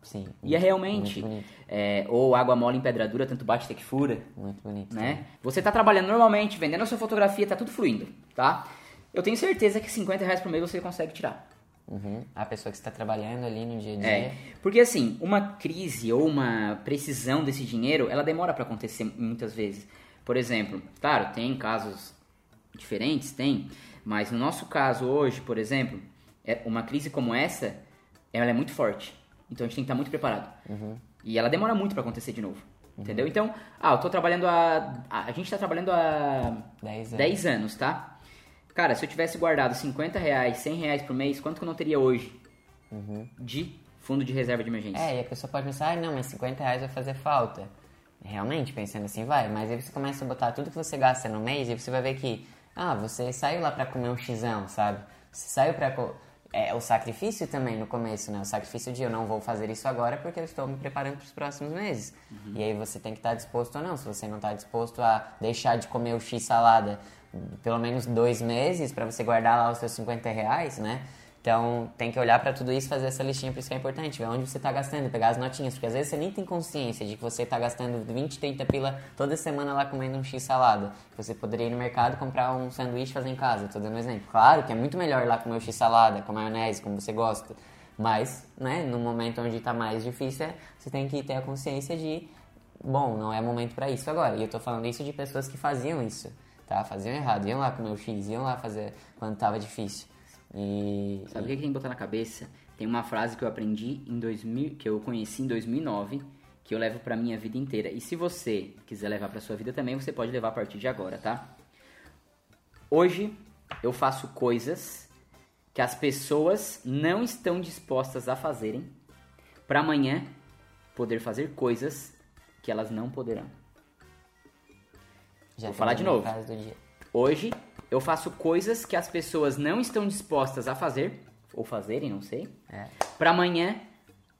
Sim. E é realmente. É, ou água mole em pedra dura, tanto bate até que fura. Muito bonito. né? Você tá trabalhando normalmente, vendendo a sua fotografia, tá tudo fluindo, tá? Eu tenho certeza que 50 reais por mês você consegue tirar. Uhum. A pessoa que está trabalhando ali no dia a dia. É, porque assim, uma crise ou uma precisão desse dinheiro, ela demora pra acontecer muitas vezes. Por exemplo, claro, tem casos diferentes, tem, mas no nosso caso hoje, por exemplo, é uma crise como essa, ela é muito forte. Então a gente tem que estar muito preparado. E ela demora muito pra acontecer de novo. Entendeu? Então, ah, eu tô trabalhando a. A, a gente tá trabalhando há 10 anos. 10 anos, tá? Cara, se eu tivesse guardado 50 reais, 100 reais por mês, quanto que eu não teria hoje de fundo de reserva de emergência? É, e a pessoa pode pensar, ah, não, mas 50 reais vai fazer falta. Realmente, pensando assim, vai. Mas aí você começa a botar tudo que você gasta no mês e você vai ver que, ah, você saiu lá pra comer um xizão, sabe? Você saiu pra... É o sacrifício também no começo, né? O sacrifício de eu não vou fazer isso agora porque eu estou me preparando para os próximos meses. E aí você tem que estar disposto ou não. Se você não está disposto a deixar de comer o X salada pelo menos dois meses para você guardar lá os seus 50 reais, né? Então tem que olhar para tudo isso, fazer essa listinha, por isso que é importante, ver onde você está gastando, pegar as notinhas, porque às vezes você nem tem consciência de que você está gastando 20, 30 pila toda semana lá comendo um X salada. Você poderia ir no mercado comprar um sanduíche e fazer em casa, tô dando um exemplo. Claro que é muito melhor lá comer o X salada, com maionese, como você gosta. Mas, né, no momento onde está mais difícil, é- você tem que ter a consciência de, bom, não é momento para isso agora. E eu tô falando isso de pessoas que faziam isso, tá? Faziam errado, iam lá comer o X, iam lá fazer quando tava difícil. E, Sabe o que tem que botar na cabeça? Tem uma frase que eu aprendi em 2000, que eu conheci em 2009, que eu levo pra minha vida inteira. E se você quiser levar pra sua vida também, você pode levar a partir de agora, tá? Hoje eu faço coisas que as pessoas não estão dispostas a fazerem pra amanhã poder fazer coisas que elas não poderão. já Vou falar de novo. Hoje eu faço coisas que as pessoas não estão dispostas a fazer ou fazerem, não sei. É. Pra amanhã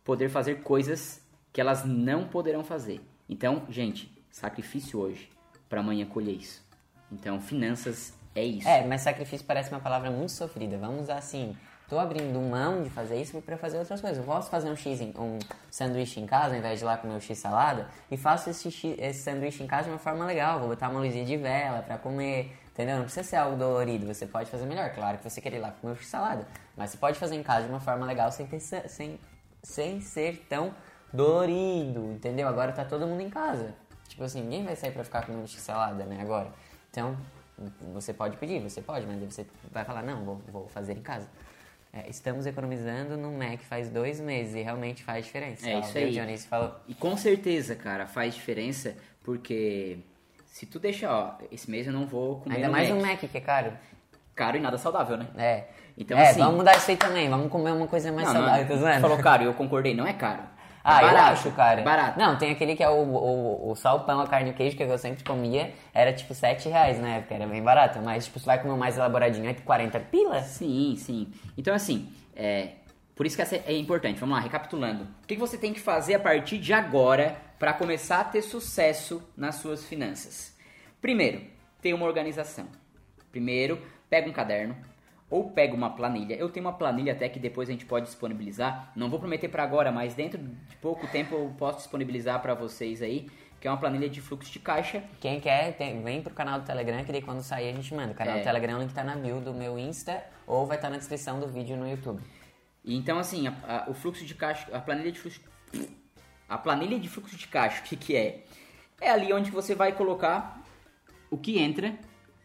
poder fazer coisas que elas não poderão fazer. Então, gente, sacrifício hoje pra amanhã colher isso. Então, finanças é isso. É, mas sacrifício parece uma palavra muito sofrida. Vamos usar assim. Tô abrindo mão de fazer isso para fazer outras coisas. Eu posso fazer um X, em- um sanduíche em casa, ao invés de ir lá comer o X salada, e faço esse, X- esse sanduíche em casa de uma forma legal. Vou botar uma luzinha de vela para comer, entendeu? Não precisa ser algo dolorido. Você pode fazer melhor. Claro que você quer ir lá comer o X salada, mas você pode fazer em casa de uma forma legal sem, ter, sem, sem ser tão dolorido, entendeu? Agora tá todo mundo em casa. Tipo assim, ninguém vai sair pra ficar comendo X salada, né? Agora. Então, você pode pedir, você pode, mas você vai falar, não, vou, vou fazer em casa. É, estamos economizando no Mac faz dois meses e realmente faz diferença. É Ó, isso aí. Johnny, você falou, E com certeza, cara, faz diferença porque se tu deixar, ó, esse mês eu não vou comer ainda mais Mac. um Mac que é caro. Caro e nada saudável, né? É. Então, é, assim- vamos mudar isso aí também, vamos comer uma coisa mais Não, não saudável, zoando? Falou caro, eu concordei, não é caro. Ah, é eu barato, acho, cara. Barato. Não, tem aquele que é o, o, o só o pão, a carne e o queijo, que eu sempre comia, era tipo 7 reais na época, era bem barato. Mas, tipo, você vai comer mais elaboradinho, é 40 pilas? Sim, sim. Então, assim, é, por isso que essa é importante. Vamos lá, recapitulando. O que que você tem que fazer a partir de agora para começar a ter sucesso nas suas finanças? Primeiro, ter uma organização. Primeiro, pega um caderno ou pega uma planilha. Eu tenho uma planilha até que depois a gente pode disponibilizar. Não vou prometer para agora, mas dentro de pouco tempo eu posso disponibilizar para vocês aí, que é uma planilha de fluxo de caixa Quem quer, tem- vem pro canal do Telegram, que daí quando sair a gente manda. O canal É. do Telegram, o link tá na bio do meu Insta, ou vai estar na descrição do vídeo no YouTube. E Então, assim, a- a- o fluxo de caixa, a planilha de fluxo, a planilha de fluxo de caixa, o que, que é? É ali onde você vai colocar o que entra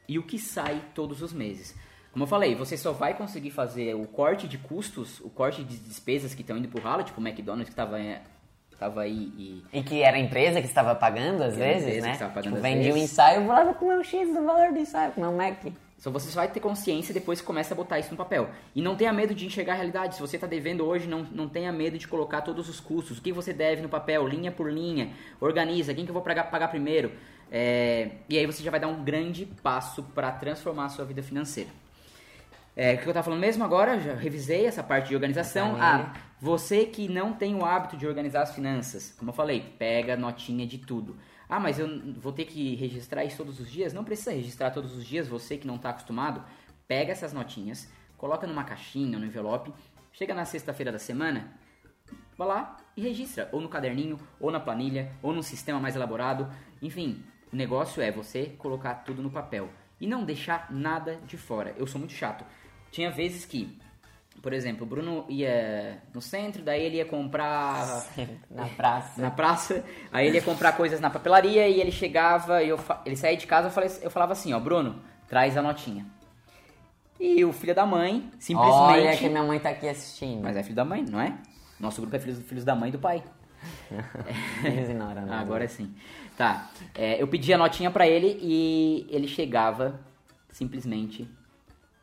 e o que sai todos os meses. Como eu falei, você só vai conseguir fazer o corte de custos, o corte de despesas que estão indo pro ralo, tipo o McDonald's que tava, é, tava aí e E que era a empresa que estava pagando às vezes, né? que estava tipo, vendia um ensaio, eu vou lá comer um X do valor do ensaio, comer um Mac. Só você só vai ter consciência depois que começa a botar isso no papel. E não tenha medo de enxergar a realidade. Se você está devendo hoje, não, não tenha medo de colocar todos os custos. O que você deve no papel, linha por linha. Organiza, quem que eu vou pagar, pagar primeiro. É, e aí você já vai dar um grande passo para transformar a sua vida financeira. É, o que eu estava falando mesmo agora, já revisei essa parte de organização. Ah, você que não tem o hábito de organizar as finanças, como eu falei, pega notinha de tudo. Ah, mas eu vou ter que registrar isso todos os dias? Não precisa registrar todos os dias, você que não está acostumado, pega essas notinhas, coloca numa caixinha, no envelope, chega na sexta-feira da semana, vai lá e registra, ou no caderninho, ou na planilha, ou num sistema mais elaborado. Enfim, o negócio é você colocar tudo no papel e não deixar nada de fora. Eu sou muito chato. Tinha vezes que por exemplo, o Bruno ia no centro, daí ele ia comprar. na praça. Na praça. Aí ele ia comprar coisas na papelaria e ele chegava, e eu, ele saía de casa, eu, falava assim: Ó, Bruno, traz a notinha. E o filho da mãe, simplesmente. Olha que minha mãe tá aqui assistindo. Mas é filho da mãe, não é? Nosso grupo é filhos, filhos da mãe e do pai. Eles ignoram, né? Agora sim. Tá. É, eu pedi a notinha pra ele e ele chegava, simplesmente.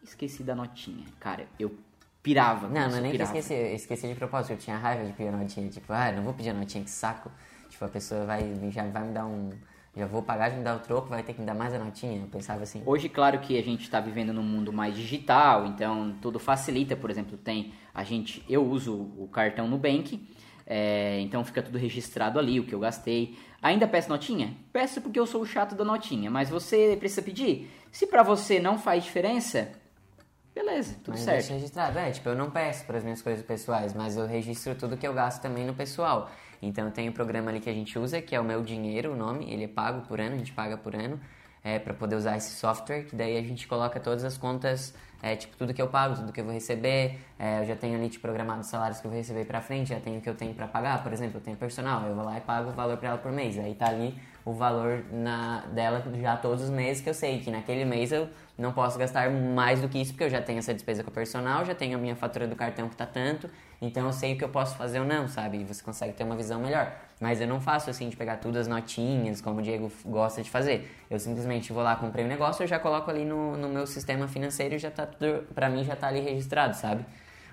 Esqueci da notinha. Cara, eu pirava. Não, não é nem pirava. que eu esqueci, eu esqueci de propósito, eu tinha raiva de pedir a notinha, tipo, ah, não vou pedir a notinha, que saco. Tipo, a pessoa vai, já vai me dar um... Já vou pagar de me dar o troco, vai ter que me dar mais a notinha. Eu pensava assim. Hoje, claro que a gente está vivendo num mundo mais digital, então tudo facilita. Por exemplo, tem a gente, eu uso o cartão Nubank, é, então fica tudo registrado ali, o que eu gastei. Ainda peço notinha? Peço porque eu sou o chato da notinha, mas você precisa pedir? Se para você não faz diferença, beleza, tudo mas certo. Deixa registrado. É, tipo, eu não peço para as minhas coisas pessoais, mas eu registro tudo que eu gasto também no pessoal. Então tem um programa ali que a gente usa, que é o Meu Dinheiro, o nome, ele é pago por ano, a gente paga por ano, é, para poder usar esse software, que daí a gente coloca todas as contas, é, tipo, tudo que eu pago, tudo que eu vou receber, é, eu já tenho ali tipo, programado os salários que eu vou receber pra frente, já tenho o que eu tenho para pagar, por exemplo, eu tenho personal, eu vou lá e pago o valor para ela por mês, aí tá ali o valor na, dela já todos os meses, que eu sei que naquele mês eu não posso gastar mais do que isso, porque eu já tenho essa despesa com o personal, já tenho a minha fatura do cartão que tá tanto, então eu sei o que eu posso fazer ou não, sabe? E você consegue ter uma visão melhor. Mas eu não faço assim de pegar tudo as notinhas, como o Diego gosta de fazer. Eu simplesmente vou lá, comprei um negócio, eu já coloco ali no, no meu sistema financeiro e já tá tudo, pra mim já tá ali registrado, sabe?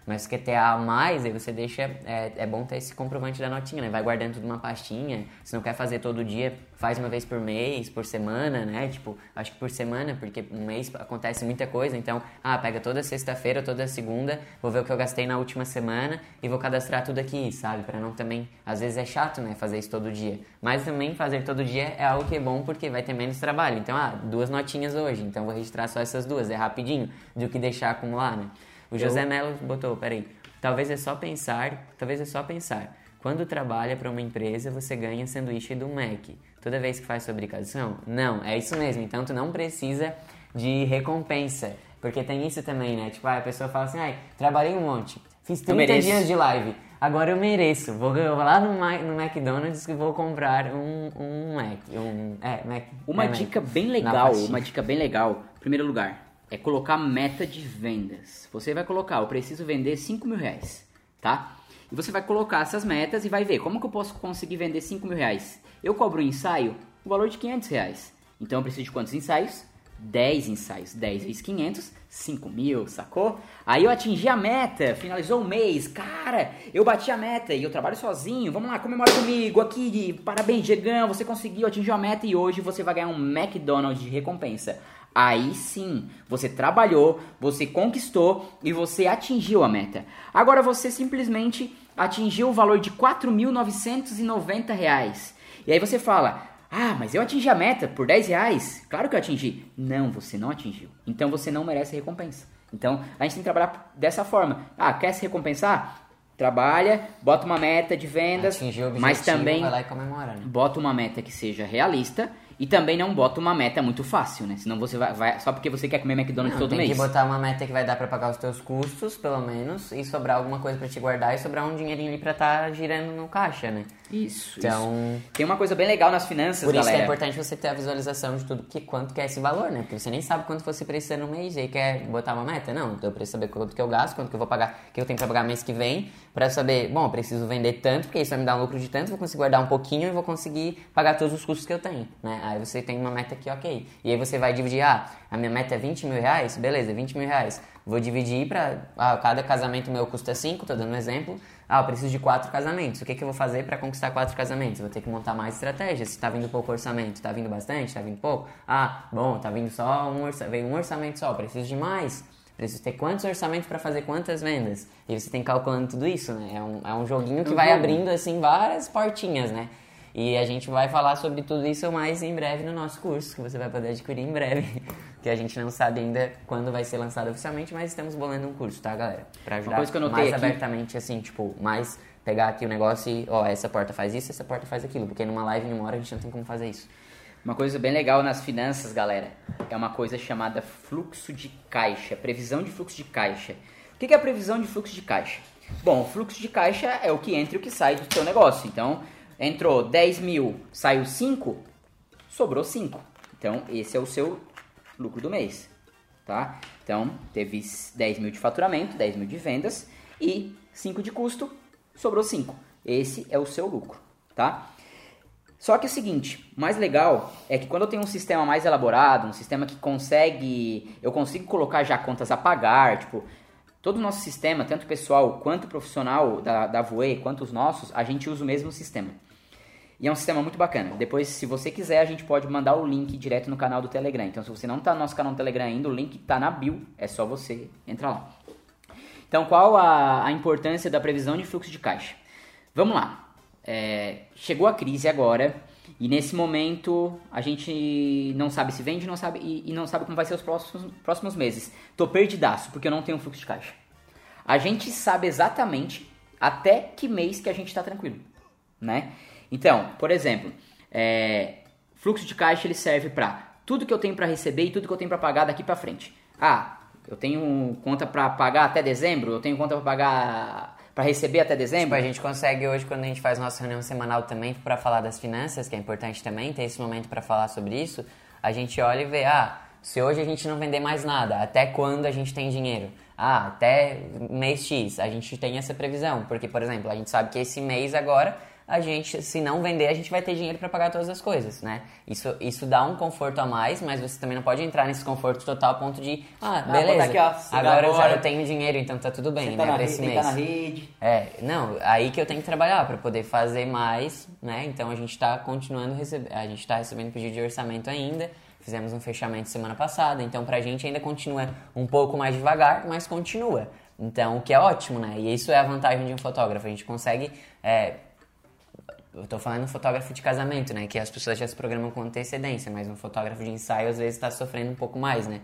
Mas se quer ter a mais, aí você deixa. É, é bom ter esse comprovante da notinha, né? Vai guardando tudo numa pastinha. Se não quer fazer todo dia, faz uma vez por mês, por semana, né? Tipo, acho que por semana, porque um mês acontece muita coisa. Então, ah, pega toda sexta-feira, toda segunda, vou ver o que eu gastei na última semana e vou cadastrar tudo aqui, sabe? Para não também. Às vezes é chato, né? Fazer isso todo dia. Mas também fazer todo dia é algo que é bom porque vai ter menos trabalho. Então, ah, duas notinhas hoje, então vou registrar só essas duas. É rapidinho do que deixar acumular, né? O José eu... Melo botou, peraí, talvez é só pensar, talvez é só pensar. Quando trabalha para uma empresa, você ganha sanduíche do Mac. Toda vez que faz sua aplicação? Não, é isso mesmo. Então tu não precisa de recompensa. Porque tem isso também, né? Tipo, a pessoa fala assim, ai, trabalhei um monte, fiz 30 dias de live, agora eu mereço. Vou, vou lá no, no McDonald's e vou comprar um, um Mac. Um, é, Mac. Uma é dica Mac. bem legal, uma dica bem legal. Primeiro lugar, é colocar meta de vendas. Você vai colocar, eu preciso vender 5 mil reais, tá? E você vai colocar essas metas e vai ver como que eu posso conseguir vender 5 mil reais. Eu cobro um ensaio o valor de 500 reais. Então eu preciso de quantos ensaios? 10 ensaios. 10 vezes 500, 5 mil, sacou? Aí eu atingi a meta, finalizou o mês. Cara, eu bati a meta e eu trabalho sozinho. Vamos lá, comemora comigo aqui. Parabéns, Diegão, você conseguiu, atingir a meta e hoje você vai ganhar um McDonald's de recompensa. Aí sim, você trabalhou, você conquistou e você atingiu a meta. Agora você simplesmente atingiu o valor de R$ 4.990. E aí você fala, ah, mas eu atingi a meta por 10 reais? Claro que eu atingi. Não, você não atingiu. Então você não merece recompensa. Então a gente tem que trabalhar dessa forma. Ah, quer se recompensar? Trabalha, bota uma meta de vendas, objetivo, mas também né? bota uma meta que seja realista e também não bota uma meta muito fácil, né? Senão você vai, vai só porque você quer comer McDonald's não, todo tem mês. Tem que botar uma meta que vai dar para pagar os teus custos, pelo menos, e sobrar alguma coisa para te guardar e sobrar um dinheirinho ali para estar tá girando no caixa, né? Isso. Então, isso. tem uma coisa bem legal nas finanças, Por isso é importante você ter a visualização de tudo que quanto que é esse valor, né? Porque você nem sabe quanto você precisa no mês e aí quer botar uma meta, não. Então eu preciso saber quanto que eu gasto, quanto que eu vou pagar, que eu tenho para pagar mês que vem, para saber, bom, eu preciso vender tanto, porque isso vai me dar um lucro de tanto, vou conseguir guardar um pouquinho e vou conseguir pagar todos os custos que eu tenho, né? Aí você tem uma meta aqui, ok. E aí você vai dividir, ah, a minha meta é 20 mil reais, beleza, 20 mil reais. Vou dividir para, ah, cada casamento meu custa 5, tô dando um exemplo. Ah, eu preciso de quatro casamentos. O que, que eu vou fazer para conquistar quatro casamentos? Vou ter que montar mais estratégias. Se tá vindo pouco orçamento, tá vindo bastante, tá vindo pouco? Ah, bom, tá vindo só um orçamento, veio um orçamento só, preciso de mais. Preciso ter quantos orçamentos para fazer quantas vendas? E você tem calculando tudo isso, né? É um, é um joguinho que vai abrindo, assim, várias portinhas, né? E a gente vai falar sobre tudo isso mais em breve no nosso curso, que você vai poder adquirir em breve. que a gente não sabe ainda quando vai ser lançado oficialmente, mas estamos bolando um curso, tá, galera? Pra ajudar mais aqui... abertamente, assim, tipo, mais pegar aqui o negócio e, ó, essa porta faz isso, essa porta faz aquilo. Porque numa live, numa hora, a gente não tem como fazer isso. Uma coisa bem legal nas finanças, galera, é uma coisa chamada fluxo de caixa, previsão de fluxo de caixa. O que é a previsão de fluxo de caixa? Bom, o fluxo de caixa é o que entra e o que sai do seu negócio. Então, entrou 10 mil, saiu 5, sobrou 5. Então, esse é o seu lucro do mês, tá? Então, teve 10 mil de faturamento, 10 mil de vendas e 5 de custo, sobrou 5. Esse é o seu lucro, tá? Só que é o seguinte, mais legal é que quando eu tenho um sistema mais elaborado, um sistema que consegue, eu consigo colocar já contas a pagar, tipo, todo o nosso sistema, tanto pessoal quanto profissional da, da Voe, quanto os nossos, a gente usa o mesmo sistema. E é um sistema muito bacana. Depois, se você quiser, a gente pode mandar o link direto no canal do Telegram. Então, se você não está no nosso canal do Telegram ainda, o link está na bio, é só você entrar lá. Então, qual a, a importância da previsão de fluxo de caixa? Vamos lá. É, chegou a crise agora e nesse momento a gente não sabe se vende não sabe, e, e, não sabe como vai ser os próximos, próximos meses. Tô perdidaço porque eu não tenho fluxo de caixa. A gente sabe exatamente até que mês que a gente está tranquilo, né? Então, por exemplo, é, fluxo de caixa ele serve para tudo que eu tenho para receber e tudo que eu tenho para pagar daqui para frente. Ah, eu tenho conta para pagar até dezembro, eu tenho conta para pagar para receber até dezembro? Tipo, a gente consegue hoje, quando a gente faz nossa reunião semanal também para falar das finanças, que é importante também, ter esse momento para falar sobre isso, a gente olha e vê, ah, se hoje a gente não vender mais nada, até quando a gente tem dinheiro? Ah, até mês X, a gente tem essa previsão, porque, por exemplo, a gente sabe que esse mês agora a gente, se não vender, a gente vai ter dinheiro para pagar todas as coisas, né? Isso, isso dá um conforto a mais, mas você também não pode entrar nesse conforto total a ponto de, ah, ah beleza, aqui, ó, agora, eu já tenho dinheiro, então tá tudo bem, tá né, pra esse mês. Tá na rede. É, não, aí que eu tenho que trabalhar para poder fazer mais, né? Então a gente tá continuando receber, a gente tá recebendo pedido de orçamento ainda, fizemos um fechamento semana passada, então pra gente ainda continua um pouco mais devagar, mas continua. Então, o que é ótimo, né? E isso é a vantagem de um fotógrafo. A gente consegue é, eu tô falando fotógrafo de casamento, né? Que as pessoas já se programam com antecedência, mas um fotógrafo de ensaio às vezes está sofrendo um pouco mais, né?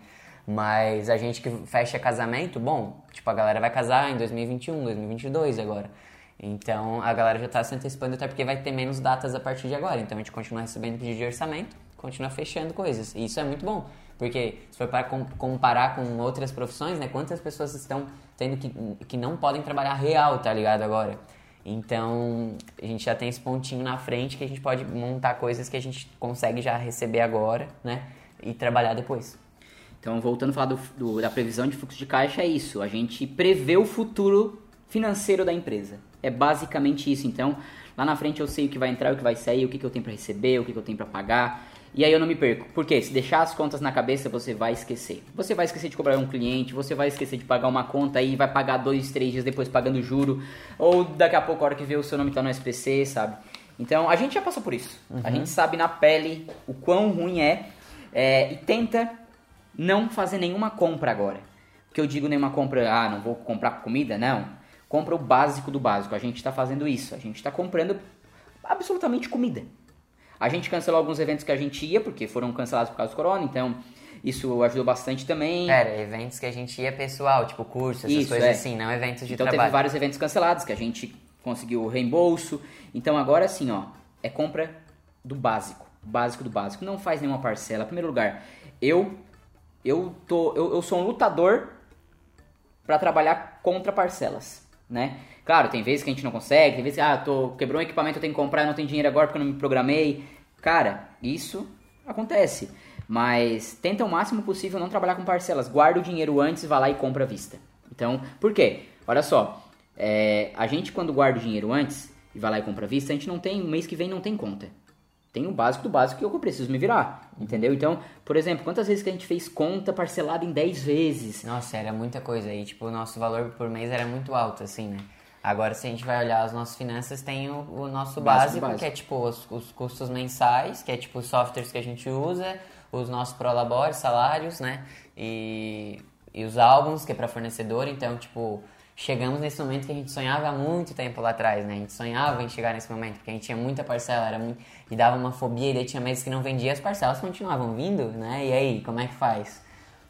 Mas a gente que fecha casamento, bom, tipo, a galera vai casar em 2021, 2022 agora. Então a galera já está se antecipando até porque vai ter menos datas a partir de agora. Então a gente continua recebendo pedido de orçamento, continua fechando coisas. E isso é muito bom, porque se for para comparar com outras profissões, né? Quantas pessoas estão tendo que, que não podem trabalhar real, tá ligado agora? Então, a gente já tem esse pontinho na frente que a gente pode montar coisas que a gente consegue já receber agora, né? E trabalhar depois. Então, voltando a falar do, do, da previsão de fluxo de caixa, é isso. A gente prevê o futuro financeiro da empresa. É basicamente isso. Então, lá na frente eu sei o que vai entrar, o que vai sair, o que, que eu tenho para receber, o que, que eu tenho para pagar. E aí eu não me perco. Por quê? Se deixar as contas na cabeça, você vai esquecer. Você vai esquecer de cobrar um cliente, você vai esquecer de pagar uma conta e vai pagar dois, três dias depois pagando juro. Ou daqui a pouco, a hora que vê o seu nome tá no SPC, sabe? Então a gente já passou por isso. Uhum. A gente sabe na pele o quão ruim é, é e tenta não fazer nenhuma compra agora. Que eu digo nenhuma compra, ah, não vou comprar comida, não. Compra o básico do básico. A gente está fazendo isso. A gente está comprando absolutamente comida. A gente cancelou alguns eventos que a gente ia, porque foram cancelados por causa do corona, então isso ajudou bastante também. Era, eventos que a gente ia pessoal, tipo curso, essas isso, coisas é. assim, não eventos de então, trabalho. Então teve vários eventos cancelados que a gente conseguiu reembolso. Então agora sim, ó, é compra do básico, básico do básico. Não faz nenhuma parcela. Em primeiro lugar, eu eu tô eu, eu sou um lutador para trabalhar contra parcelas, né? Claro, tem vezes que a gente não consegue, tem vezes que, ah, tô, quebrou um equipamento, eu tenho que comprar, não tenho dinheiro agora porque eu não me programei. Cara, isso acontece. Mas tenta o máximo possível não trabalhar com parcelas. Guarda o dinheiro antes, vá lá e compra à vista. Então, por quê? Olha só, é, a gente quando guarda o dinheiro antes e vai lá e compra à vista, a gente não tem, mês que vem não tem conta. tem o básico do básico que eu preciso me virar, entendeu? Então, por exemplo, quantas vezes que a gente fez conta parcelada em 10 vezes? Nossa, era muita coisa. E, tipo, o nosso valor por mês era muito alto, assim, né? Agora, se a gente vai olhar as nossas finanças, tem o, o nosso básico, básico, que é, tipo, os, os, custos mensais, que é, tipo, os softwares que a gente usa, os nossos prolabores, salários, né? E, e os álbuns, que é para fornecedor. Então, tipo, chegamos nesse momento que a gente sonhava há muito tempo lá atrás, né? A gente sonhava em chegar nesse momento, porque a gente tinha muita parcela, era muito... e dava uma fobia, e daí tinha meses que não vendia, as parcelas continuavam vindo, né? E aí, como é que faz?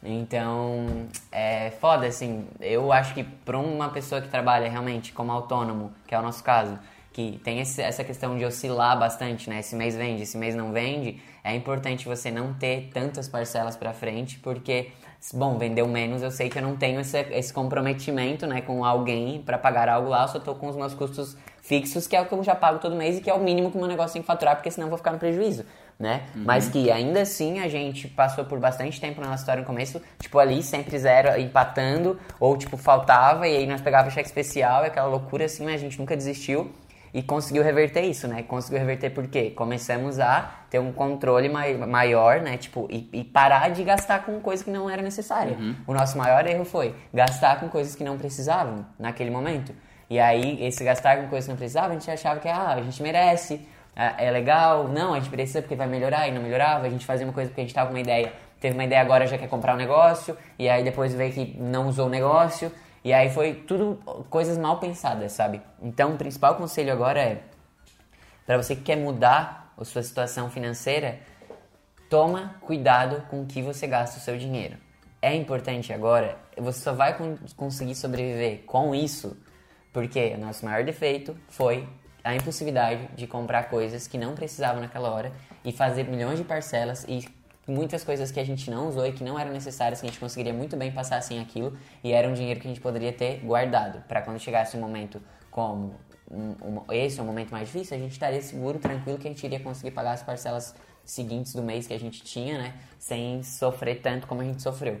Então, é foda, assim, eu acho que para uma pessoa que trabalha realmente como autônomo, que é o nosso caso, que tem esse, essa questão de oscilar bastante, né? Esse mês vende, esse mês não vende, é importante você não ter tantas parcelas para frente, porque bom, vendeu menos, eu sei que eu não tenho esse, esse comprometimento, né, com alguém para pagar algo lá, eu só tô com os meus custos fixos, que é o que eu já pago todo mês e que é o mínimo que o meu negócio tem que faturar, porque senão eu vou ficar no prejuízo, né? Uhum. Mas que ainda assim a gente passou por bastante tempo na nossa história no começo, tipo ali sempre zero, empatando, ou tipo faltava, e aí nós pegava cheque especial, e aquela loucura assim, mas a gente nunca desistiu e conseguiu reverter isso, né? Conseguiu reverter por quê? Começamos a ter um controle mai maior, né? Tipo, e, e, parar de gastar com coisa que não era necessária. Uhum. O nosso maior erro foi gastar com coisas que não precisavam naquele momento. E aí, esse gastar com coisas que não precisavam, a gente achava que ah, a gente merece, é, é legal, não, a gente precisa porque vai melhorar e não melhorava, a gente fazia uma coisa porque a gente tava com uma ideia, teve uma ideia agora já quer comprar um negócio, e aí depois vê que não usou o negócio, e aí foi tudo coisas mal pensadas, sabe? Então, o principal conselho agora é para você que quer mudar a sua situação financeira, toma cuidado com o que você gasta o seu dinheiro. É importante agora, você só vai conseguir sobreviver com isso, porque o nosso maior defeito foi a impossibilidade de comprar coisas que não precisavam naquela hora e fazer milhões de parcelas e muitas coisas que a gente não usou e que não eram necessárias, que a gente conseguiria muito bem passar sem aquilo, e era um dinheiro que a gente poderia ter guardado, para quando chegasse um momento como um, um, esse, um momento mais difícil, a gente estaria seguro, tranquilo, que a gente iria conseguir pagar as parcelas seguintes do mês que a gente tinha, né, sem sofrer tanto como a gente sofreu.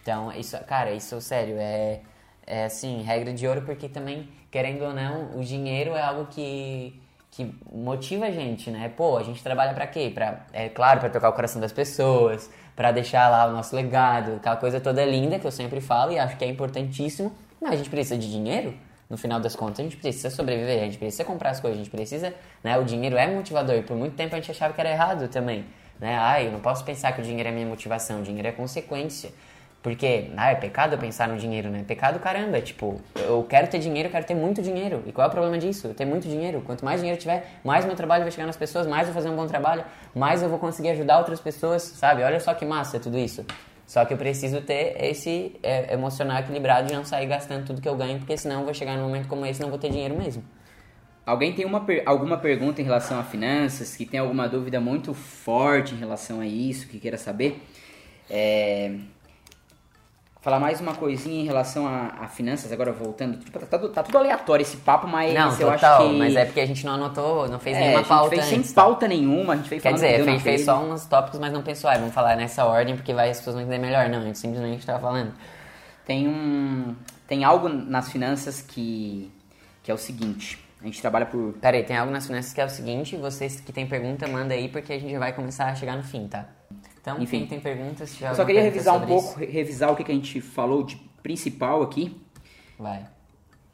Então, isso, cara, isso, sério, é, é assim, regra de ouro, porque também, querendo ou não, o dinheiro é algo que que motiva a gente, né? Pô, a gente trabalha para quê? Para, é claro, para tocar o coração das pessoas, para deixar lá o nosso legado, aquela coisa toda linda que eu sempre falo e acho que é importantíssimo. Mas a gente precisa de dinheiro. No final das contas, a gente precisa sobreviver, a gente precisa comprar as coisas, a gente precisa, né? O dinheiro é motivador. Por muito tempo a gente achava que era errado também, né? Ai, eu não posso pensar que o dinheiro é minha motivação, o dinheiro é consequência. Porque, ah, é pecado pensar no dinheiro, né? Pecado caramba, tipo, eu quero ter dinheiro, eu quero ter muito dinheiro. E qual é o problema disso? Eu ter muito dinheiro. Quanto mais dinheiro tiver, mais meu trabalho vai chegar nas pessoas, mais eu vou fazer um bom trabalho, mais eu vou conseguir ajudar outras pessoas, sabe? Olha só que massa tudo isso. Só que eu preciso ter esse é, emocional equilibrado de não sair gastando tudo que eu ganho, porque senão eu vou chegar num momento como esse e não vou ter dinheiro mesmo. Alguém tem uma alguma pergunta em relação a finanças, que tem alguma dúvida muito forte em relação a isso, que queira saber? É, falar mais uma coisinha em relação a, a finanças, agora voltando. Tipo, tá, tá, tá, tudo aleatório esse papo, mas não, eu total, acho que. Mas é porque a gente não anotou, não fez é, nenhuma pauta. A gente fez sem pauta nenhuma, a gente fez Quer dizer, a gente fez só uns tópicos, mas não pensou, ah, vamos falar nessa ordem porque vai as pessoas vão entender melhor. Não, a gente simplesmente tava falando. Tem um. Tem algo nas finanças que. que é o seguinte. A gente trabalha por. Peraí, tem algo nas finanças que é o seguinte, vocês que tem pergunta, manda aí, porque a gente vai começar a chegar no fim, tá? Então, enfim, tem perguntas. Se eu só queria revisar um pouco, isso. revisar o que a gente falou de principal aqui. Vai.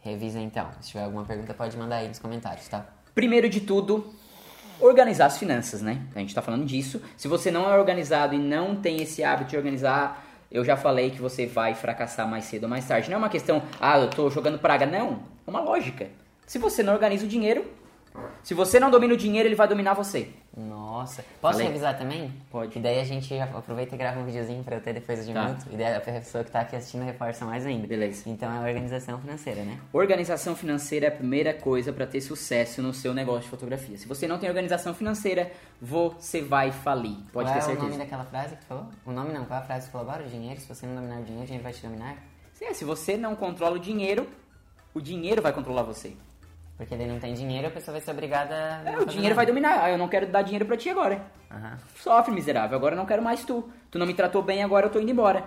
Revisa então. Se tiver alguma pergunta, pode mandar aí nos comentários, tá? Primeiro de tudo, organizar as finanças, né? A gente está falando disso. Se você não é organizado e não tem esse hábito de organizar, eu já falei que você vai fracassar mais cedo ou mais tarde. Não é uma questão, ah, eu estou jogando praga. Não. É uma lógica. Se você não organiza o dinheiro, se você não domina o dinheiro, ele vai dominar você. Nossa. Posso Falei. revisar também? Pode. E daí a gente aproveita e grava um videozinho pra eu ter depois de tá. minuto. E daí a pessoa que tá aqui assistindo reforça mais ainda. Beleza. Então é organização financeira, né? Organização financeira é a primeira coisa para ter sucesso no seu negócio de fotografia. Se você não tem organização financeira, você vai falir. Pode qual ter é certeza. Qual é o nome daquela frase que tu falou? O nome não, qual é a frase que tu falou agora? O dinheiro. Se você não dominar o dinheiro, o dinheiro vai te dominar? Sim, se você não controla o dinheiro, o dinheiro vai controlar você. Porque ele não tem dinheiro, a pessoa vai ser obrigada a. É, o dinheiro nada. vai dominar. Ah, eu não quero dar dinheiro pra ti agora. Uhum. Sofre, miserável. Agora eu não quero mais tu. Tu não me tratou bem, agora eu tô indo embora.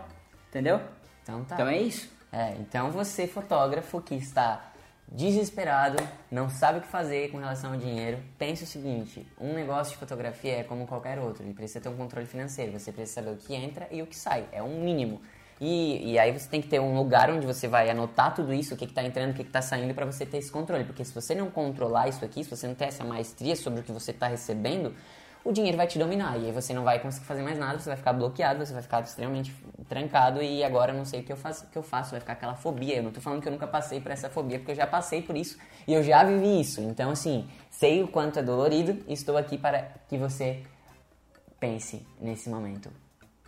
Entendeu? Então tá. Então é isso. É, então você, fotógrafo que está desesperado, não sabe o que fazer com relação ao dinheiro, pense o seguinte: um negócio de fotografia é como qualquer outro, ele precisa ter um controle financeiro, você precisa saber o que entra e o que sai, é um mínimo. E, e aí você tem que ter um lugar onde você vai anotar tudo isso, o que está entrando, o que está saindo, para você ter esse controle. Porque se você não controlar isso aqui, se você não ter essa maestria sobre o que você está recebendo, o dinheiro vai te dominar. E aí você não vai conseguir fazer mais nada, você vai ficar bloqueado, você vai ficar extremamente trancado e agora eu não sei o que eu faço, o que eu faço, vai ficar aquela fobia. Eu não estou falando que eu nunca passei por essa fobia, porque eu já passei por isso e eu já vivi isso. Então, assim, sei o quanto é dolorido e estou aqui para que você pense nesse momento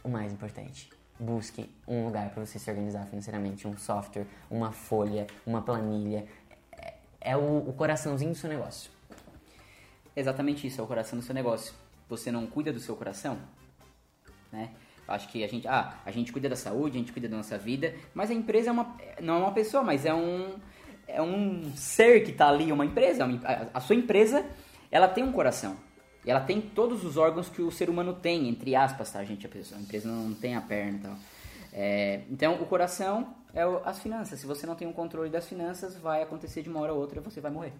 o mais importante busque um lugar para você se organizar financeiramente, um software, uma folha, uma planilha. É, é o, o, coraçãozinho do seu negócio. Exatamente isso, é o coração do seu negócio. Você não cuida do seu coração, né? Acho que a gente, ah, a gente cuida da saúde, a gente cuida da nossa vida, mas a empresa é uma, não é uma pessoa, mas é um, é um ser que está ali, uma empresa. A, a sua empresa, ela tem um coração. E ela tem todos os órgãos que o ser humano tem, entre aspas, tá, gente? A, pessoa, a empresa não tem a perna e tal. É, então, o coração é o, as finanças. Se você não tem um controle das finanças, vai acontecer de uma hora a outra e você vai morrer.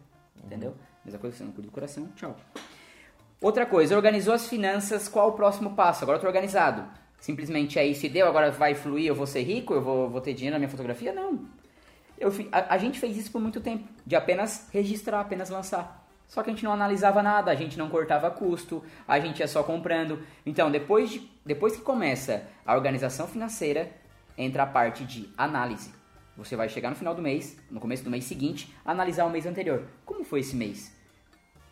Entendeu? Mesma coisa, você não cuida do coração, tchau. Outra coisa, organizou as finanças, qual o próximo passo? Agora eu tô organizado. Simplesmente é isso e deu, agora vai fluir, eu vou ser rico, eu vou, vou ter dinheiro na minha fotografia? Não. Eu, a, a gente fez isso por muito tempo, de apenas registrar, apenas lançar. Só que a gente não analisava nada, a gente não cortava custo, a gente ia só comprando. Então, depois, de, depois que começa a organização financeira, entra a parte de análise. Você vai chegar no final do mês, no começo do mês seguinte, analisar o mês anterior. Como foi esse mês?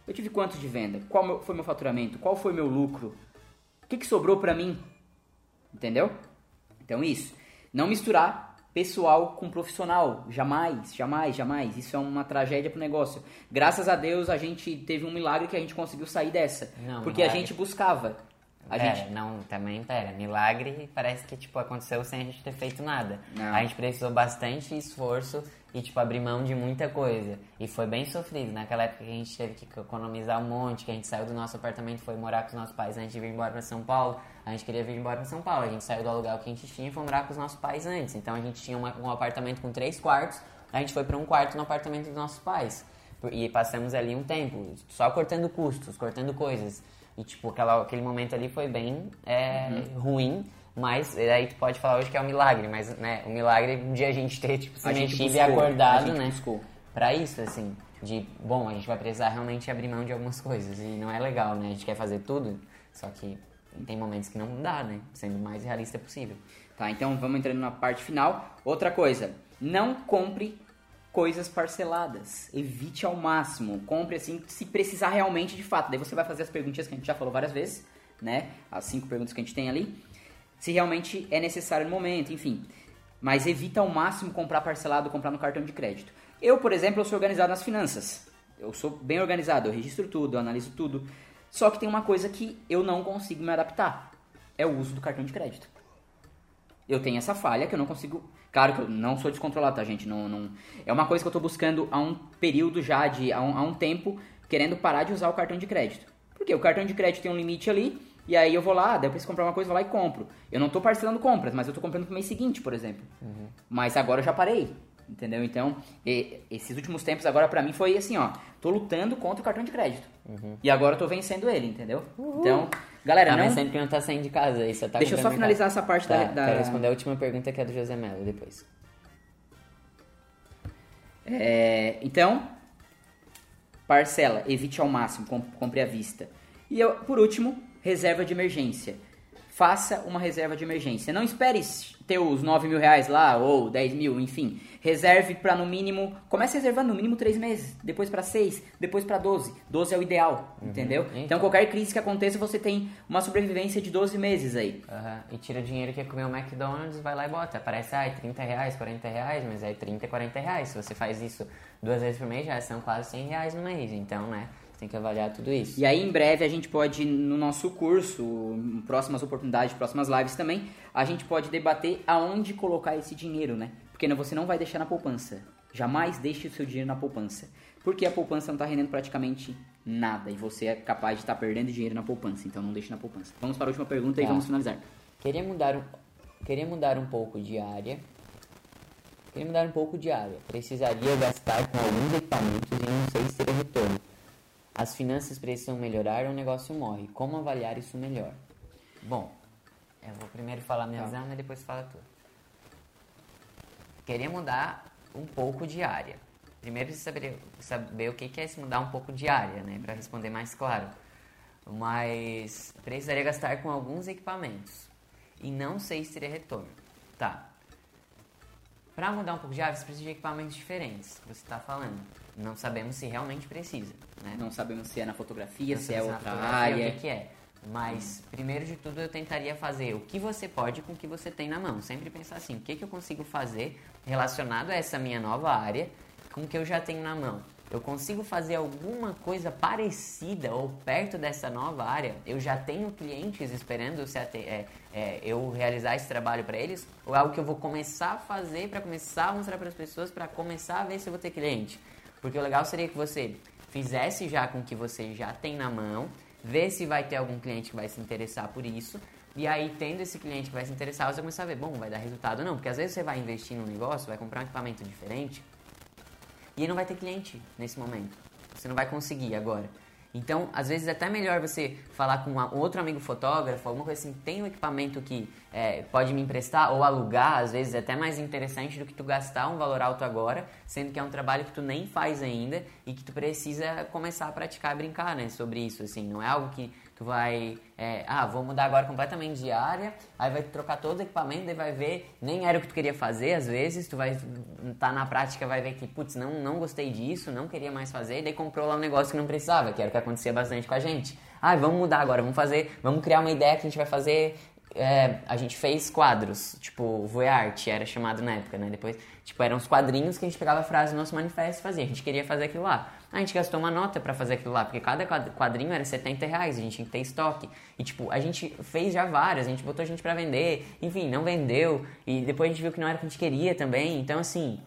Eu tive quanto de venda? Qual foi meu faturamento? Qual foi meu lucro? O que, que sobrou para mim? Entendeu? Então, isso. Não misturar pessoal com profissional. Jamais, jamais, jamais. Isso é uma tragédia pro negócio. Graças a Deus a gente teve um milagre que a gente conseguiu sair dessa. Não, porque milagre. a gente buscava. A pera, gente... não, também, pera. Milagre parece que, tipo, aconteceu sem a gente ter feito nada. Não. A gente precisou bastante esforço e, tipo, abrir mão de muita coisa. E foi bem sofrido. Naquela época que a gente teve que economizar um monte, que a gente saiu do nosso apartamento, foi morar com os nossos pais antes de vir embora pra São Paulo. A gente queria vir embora para São Paulo. A gente saiu do aluguel que a gente tinha e foi morar com os nossos pais antes. Então a gente tinha uma, um apartamento com três quartos. A gente foi para um quarto no apartamento dos nossos pais. E passamos ali um tempo, só cortando custos, cortando coisas. E, tipo, aquela, aquele momento ali foi bem é, uhum. ruim. Mas aí tu pode falar hoje que é um milagre, mas né, o milagre um dia a gente ter, tipo, se mexido e acordado, né? Buscou. Pra isso, assim, de, bom, a gente vai precisar realmente abrir mão de algumas coisas. E não é legal, né? A gente quer fazer tudo, só que tem momentos que não dá, né? Sendo o mais realista possível. Tá, então vamos entrando na parte final. Outra coisa, não compre coisas parceladas. Evite ao máximo. Compre assim, se precisar realmente de fato. Daí você vai fazer as perguntinhas que a gente já falou várias vezes, né? As cinco perguntas que a gente tem ali. Se realmente é necessário no momento, enfim. Mas evita ao máximo comprar parcelado, comprar no cartão de crédito. Eu, por exemplo, eu sou organizado nas finanças. Eu sou bem organizado, eu registro tudo, eu analiso tudo. Só que tem uma coisa que eu não consigo me adaptar. É o uso do cartão de crédito. Eu tenho essa falha que eu não consigo. Claro que eu não sou descontrolado, tá, gente? Não, não... É uma coisa que eu tô buscando há um período já, de, há, um, há um tempo, querendo parar de usar o cartão de crédito. Porque o cartão de crédito tem um limite ali, e aí eu vou lá, depois de comprar uma coisa, vou lá e compro. Eu não tô parcelando compras, mas eu tô comprando pro mês seguinte, por exemplo. Uhum. Mas agora eu já parei. Entendeu? Então, e, esses últimos tempos agora para mim foi assim, ó, tô lutando contra o cartão de crédito. Uhum. E agora eu tô vencendo ele, entendeu? Então, galera, tá não... vencendo que não tá saindo de casa, aí você tá Deixa eu só finalizar essa parte tá, da, da... Quero responder a última pergunta que é do José Melo depois. É, então, parcela, evite ao máximo, compre à vista. E eu, por último, reserva de emergência faça uma reserva de emergência. Não espere ter os 9 mil reais lá, ou 10 mil, enfim. Reserve para no mínimo. Comece reservando no mínimo 3 meses, depois para 6, depois para 12. 12 é o ideal, uhum. entendeu? Então, então, qualquer crise que aconteça, você tem uma sobrevivência de 12 meses aí. Uhum. E tira o dinheiro que é comer o McDonald's, vai lá e bota. Parece, ah, 30 reais, 40 reais, mas é 30, 40 reais. Se você faz isso duas vezes por mês, já são quase 100 reais no mês. Então, né? Tem que avaliar tudo isso. E aí, em breve, a gente pode, no nosso curso, próximas oportunidades, próximas lives também, a gente pode debater aonde colocar esse dinheiro, né? Porque você não vai deixar na poupança. Jamais deixe o seu dinheiro na poupança. Porque a poupança não está rendendo praticamente nada. E você é capaz de estar tá perdendo dinheiro na poupança. Então não deixe na poupança. Vamos para a última pergunta tá. e vamos finalizar. Queria mudar, um, queria mudar um pouco de área. Queria mudar um pouco de área. Precisaria gastar com alguns equipamentos e não sei se teria retorno. As finanças precisam melhorar ou o negócio morre. Como avaliar isso melhor? Bom, eu vou primeiro falar minha visão, mas depois fala tu. Queria mudar um pouco de área. Primeiro precisa saber, saber o que é se mudar um pouco de área, né? Para responder mais claro. Mas precisaria gastar com alguns equipamentos. E não sei se teria retorno. Tá. Para mudar um pouco de área, você precisa de equipamentos diferentes, que você está falando. Não sabemos se realmente precisa. Né? Não sabemos se é na fotografia, Não se é outra área. O que, que é. Mas, primeiro de tudo, eu tentaria fazer o que você pode com o que você tem na mão. Sempre pensar assim, o que, que eu consigo fazer relacionado a essa minha nova área com o que eu já tenho na mão. Eu consigo fazer alguma coisa parecida ou perto dessa nova área? Eu já tenho clientes esperando se é, é, eu realizar esse trabalho para eles? Ou é algo que eu vou começar a fazer para começar a mostrar para as pessoas, para começar a ver se eu vou ter cliente? Porque o legal seria que você fizesse já com o que você já tem na mão, ver se vai ter algum cliente que vai se interessar por isso. E aí, tendo esse cliente que vai se interessar, você começar a ver, bom, vai dar resultado ou não. Porque às vezes você vai investir num negócio, vai comprar um equipamento diferente, e não vai ter cliente nesse momento. Você não vai conseguir agora. Então, às vezes é até melhor você falar com uma- outro amigo fotógrafo, alguma coisa assim, tem um equipamento que é, pode me emprestar ou alugar, às vezes é até mais interessante do que tu gastar um valor alto agora, sendo que é um trabalho que tu nem faz ainda e que tu precisa começar a praticar e brincar, né, sobre isso, assim, não é algo que tu vai, é, ah, vou mudar agora completamente de área, aí vai trocar todo o equipamento, daí vai ver, nem era o que tu queria fazer às vezes, tu vai estar na prática, vai ver que, putz, não, não gostei disso, não queria mais fazer, daí comprou lá um negócio que não precisava, que era o que acontecia bastante com a gente. Ah, vamos mudar agora, vamos fazer, vamos criar uma ideia que a gente vai fazer é, a gente fez quadros, tipo, Voyart era chamado na época, né? Depois, tipo, eram uns quadrinhos que a gente pegava a frase do nosso manifesto e fazia. A gente queria fazer aquilo lá. A gente gastou uma nota pra fazer aquilo lá, porque cada quad- quadrinho era 70 reais, a gente tinha que ter estoque. E, tipo, a gente fez já várias, a gente botou gente pra vender, enfim, não vendeu. E depois a gente viu que não era o que a gente queria também. Então, assim,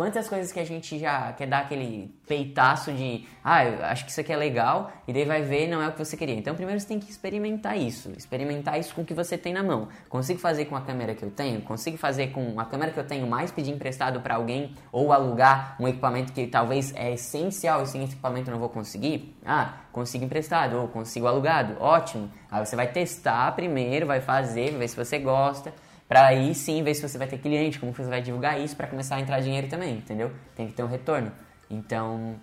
Quantas coisas que a gente já quer dar aquele peitaço de, ah, eu acho que isso aqui é legal, e daí vai ver não é o que você queria. Então, primeiro você tem que experimentar isso, experimentar isso com o que você tem na mão. Consigo fazer com a câmera que eu tenho? Consigo fazer com a câmera que eu tenho, mais pedir emprestado para alguém ou alugar um equipamento que talvez é essencial e sem esse equipamento eu não vou conseguir? Ah, consigo emprestado ou consigo alugado, ótimo. Aí você vai testar primeiro, vai fazer, ver se você gosta. Pra aí sim ver se você vai ter cliente, como você vai divulgar isso pra começar a entrar dinheiro também, entendeu? Tem que ter um retorno. Então,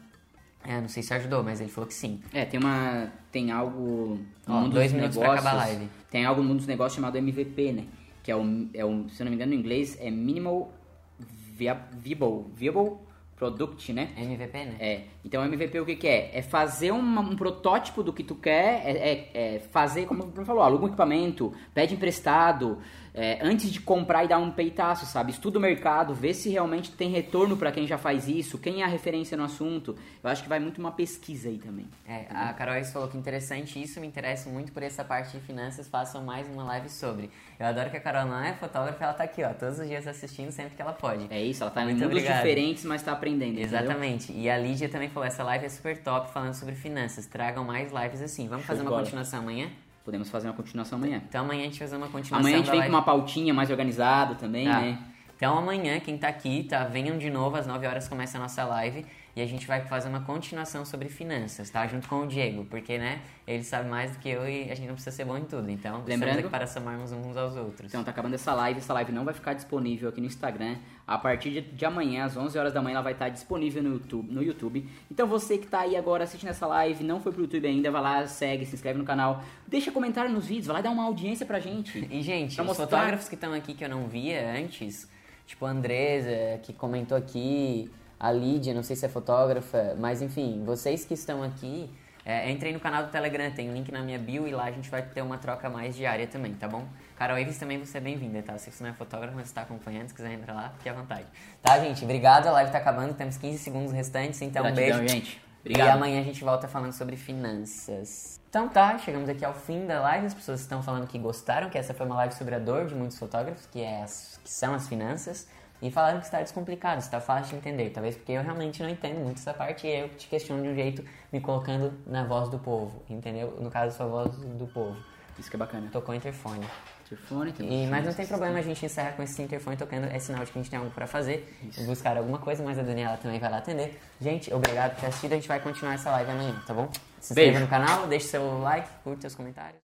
é, não sei se ajudou, mas ele falou que sim. É, tem uma. Tem algo. no Ó, mundo dois dos minutos pra acabar a negócios- live. Tem algo no mundo dos negócios chamado MVP, né? Que é um, é. Se eu não me engano, em inglês é Minimal Via- Viable. Viable Product, né? MVP, né? É, então MVP o que, que é? É fazer uma- um protótipo do que tu quer, é, é- é fazer, como o Bruno falou, aluga um equipamento, pede emprestado, é, antes de comprar e dar um peitaço, sabe? Estuda o mercado, vê se realmente tem retorno para quem já faz isso, quem é a referência no assunto. Eu acho que vai muito uma pesquisa aí também. É, a Carol falou que interessante isso, me interessa muito por essa parte de finanças, façam mais uma live sobre. Eu adoro que a Carol não é fotógrafa, ela tá aqui, ó, todos os dias assistindo sempre que ela pode. É isso, ela tá em Muito mundos obrigado. diferentes, mas tá aprendendo. entendeu? Exatamente. E a Lídia também falou, essa live é super top falando sobre finanças. Tragam mais lives assim. Vamos fazer uma continuação amanhã? Podemos fazer uma continuação amanhã. Então amanhã a gente fazer uma continuação Amanhã a gente vem com live. uma pautinha mais organizada também, Tá. né? Então amanhã, quem tá aqui, tá? Venham de novo, às 9 horas começa a nossa live e a gente vai fazer uma continuação sobre finanças, tá? Junto com o Diego, porque, né, ele sabe mais do que eu e a gente não precisa ser bom em tudo. Então, Lembrando- aqui para somarmos uns aos outros. Então tá acabando essa live, essa live não vai ficar disponível aqui no Instagram. A partir de, de amanhã, às 11 horas da manhã, ela vai estar disponível no YouTube, no YouTube. Então você que tá aí agora assistindo essa live, não foi pro YouTube ainda, vai lá, segue, se inscreve no canal. Deixa comentário nos vídeos, vai lá dar uma audiência pra gente. E, gente, Pra os mostrar- fotógrafos que estão aqui que eu não via antes, tipo a Andresa, que comentou aqui, a Lídia, não sei se é fotógrafa, mas enfim, vocês que estão aqui, é, entrem no canal do Telegram, tem um link na minha bio e lá a gente vai ter uma troca mais diária também, tá bom? Carol Ives também você é bem-vinda, tá? Que você não é fotógrafo, mas você tá acompanhando, se quiser entrar lá, fique à vontade. Tá, gente? Obrigado, a live tá acabando, temos 15 segundos restantes, então um Gratidão, beijo. gente. E Obrigado. amanhã a gente volta falando sobre finanças. Então tá, chegamos aqui ao fim da live. As pessoas estão falando que gostaram, que essa foi uma live sobre a dor de muitos fotógrafos, que, é as- que são as finanças. E falaram que está descomplicado, está fácil de entender. Talvez porque eu realmente não entendo muito essa parte e eu te questiono de um jeito me colocando na voz do povo, entendeu? No caso, sua voz do povo. Isso que é bacana. Tocou o interfone. Interfone, temos E, mas não tem problema a gente encerrar com esse interfone tocando, é sinal de que a gente tem algo pra fazer, buscar alguma coisa, mas a Daniela também vai lá atender. Gente, obrigado por ter assistido, a gente vai continuar essa live amanhã, tá bom? Se inscreva no canal, deixe seu like, curta seus comentários.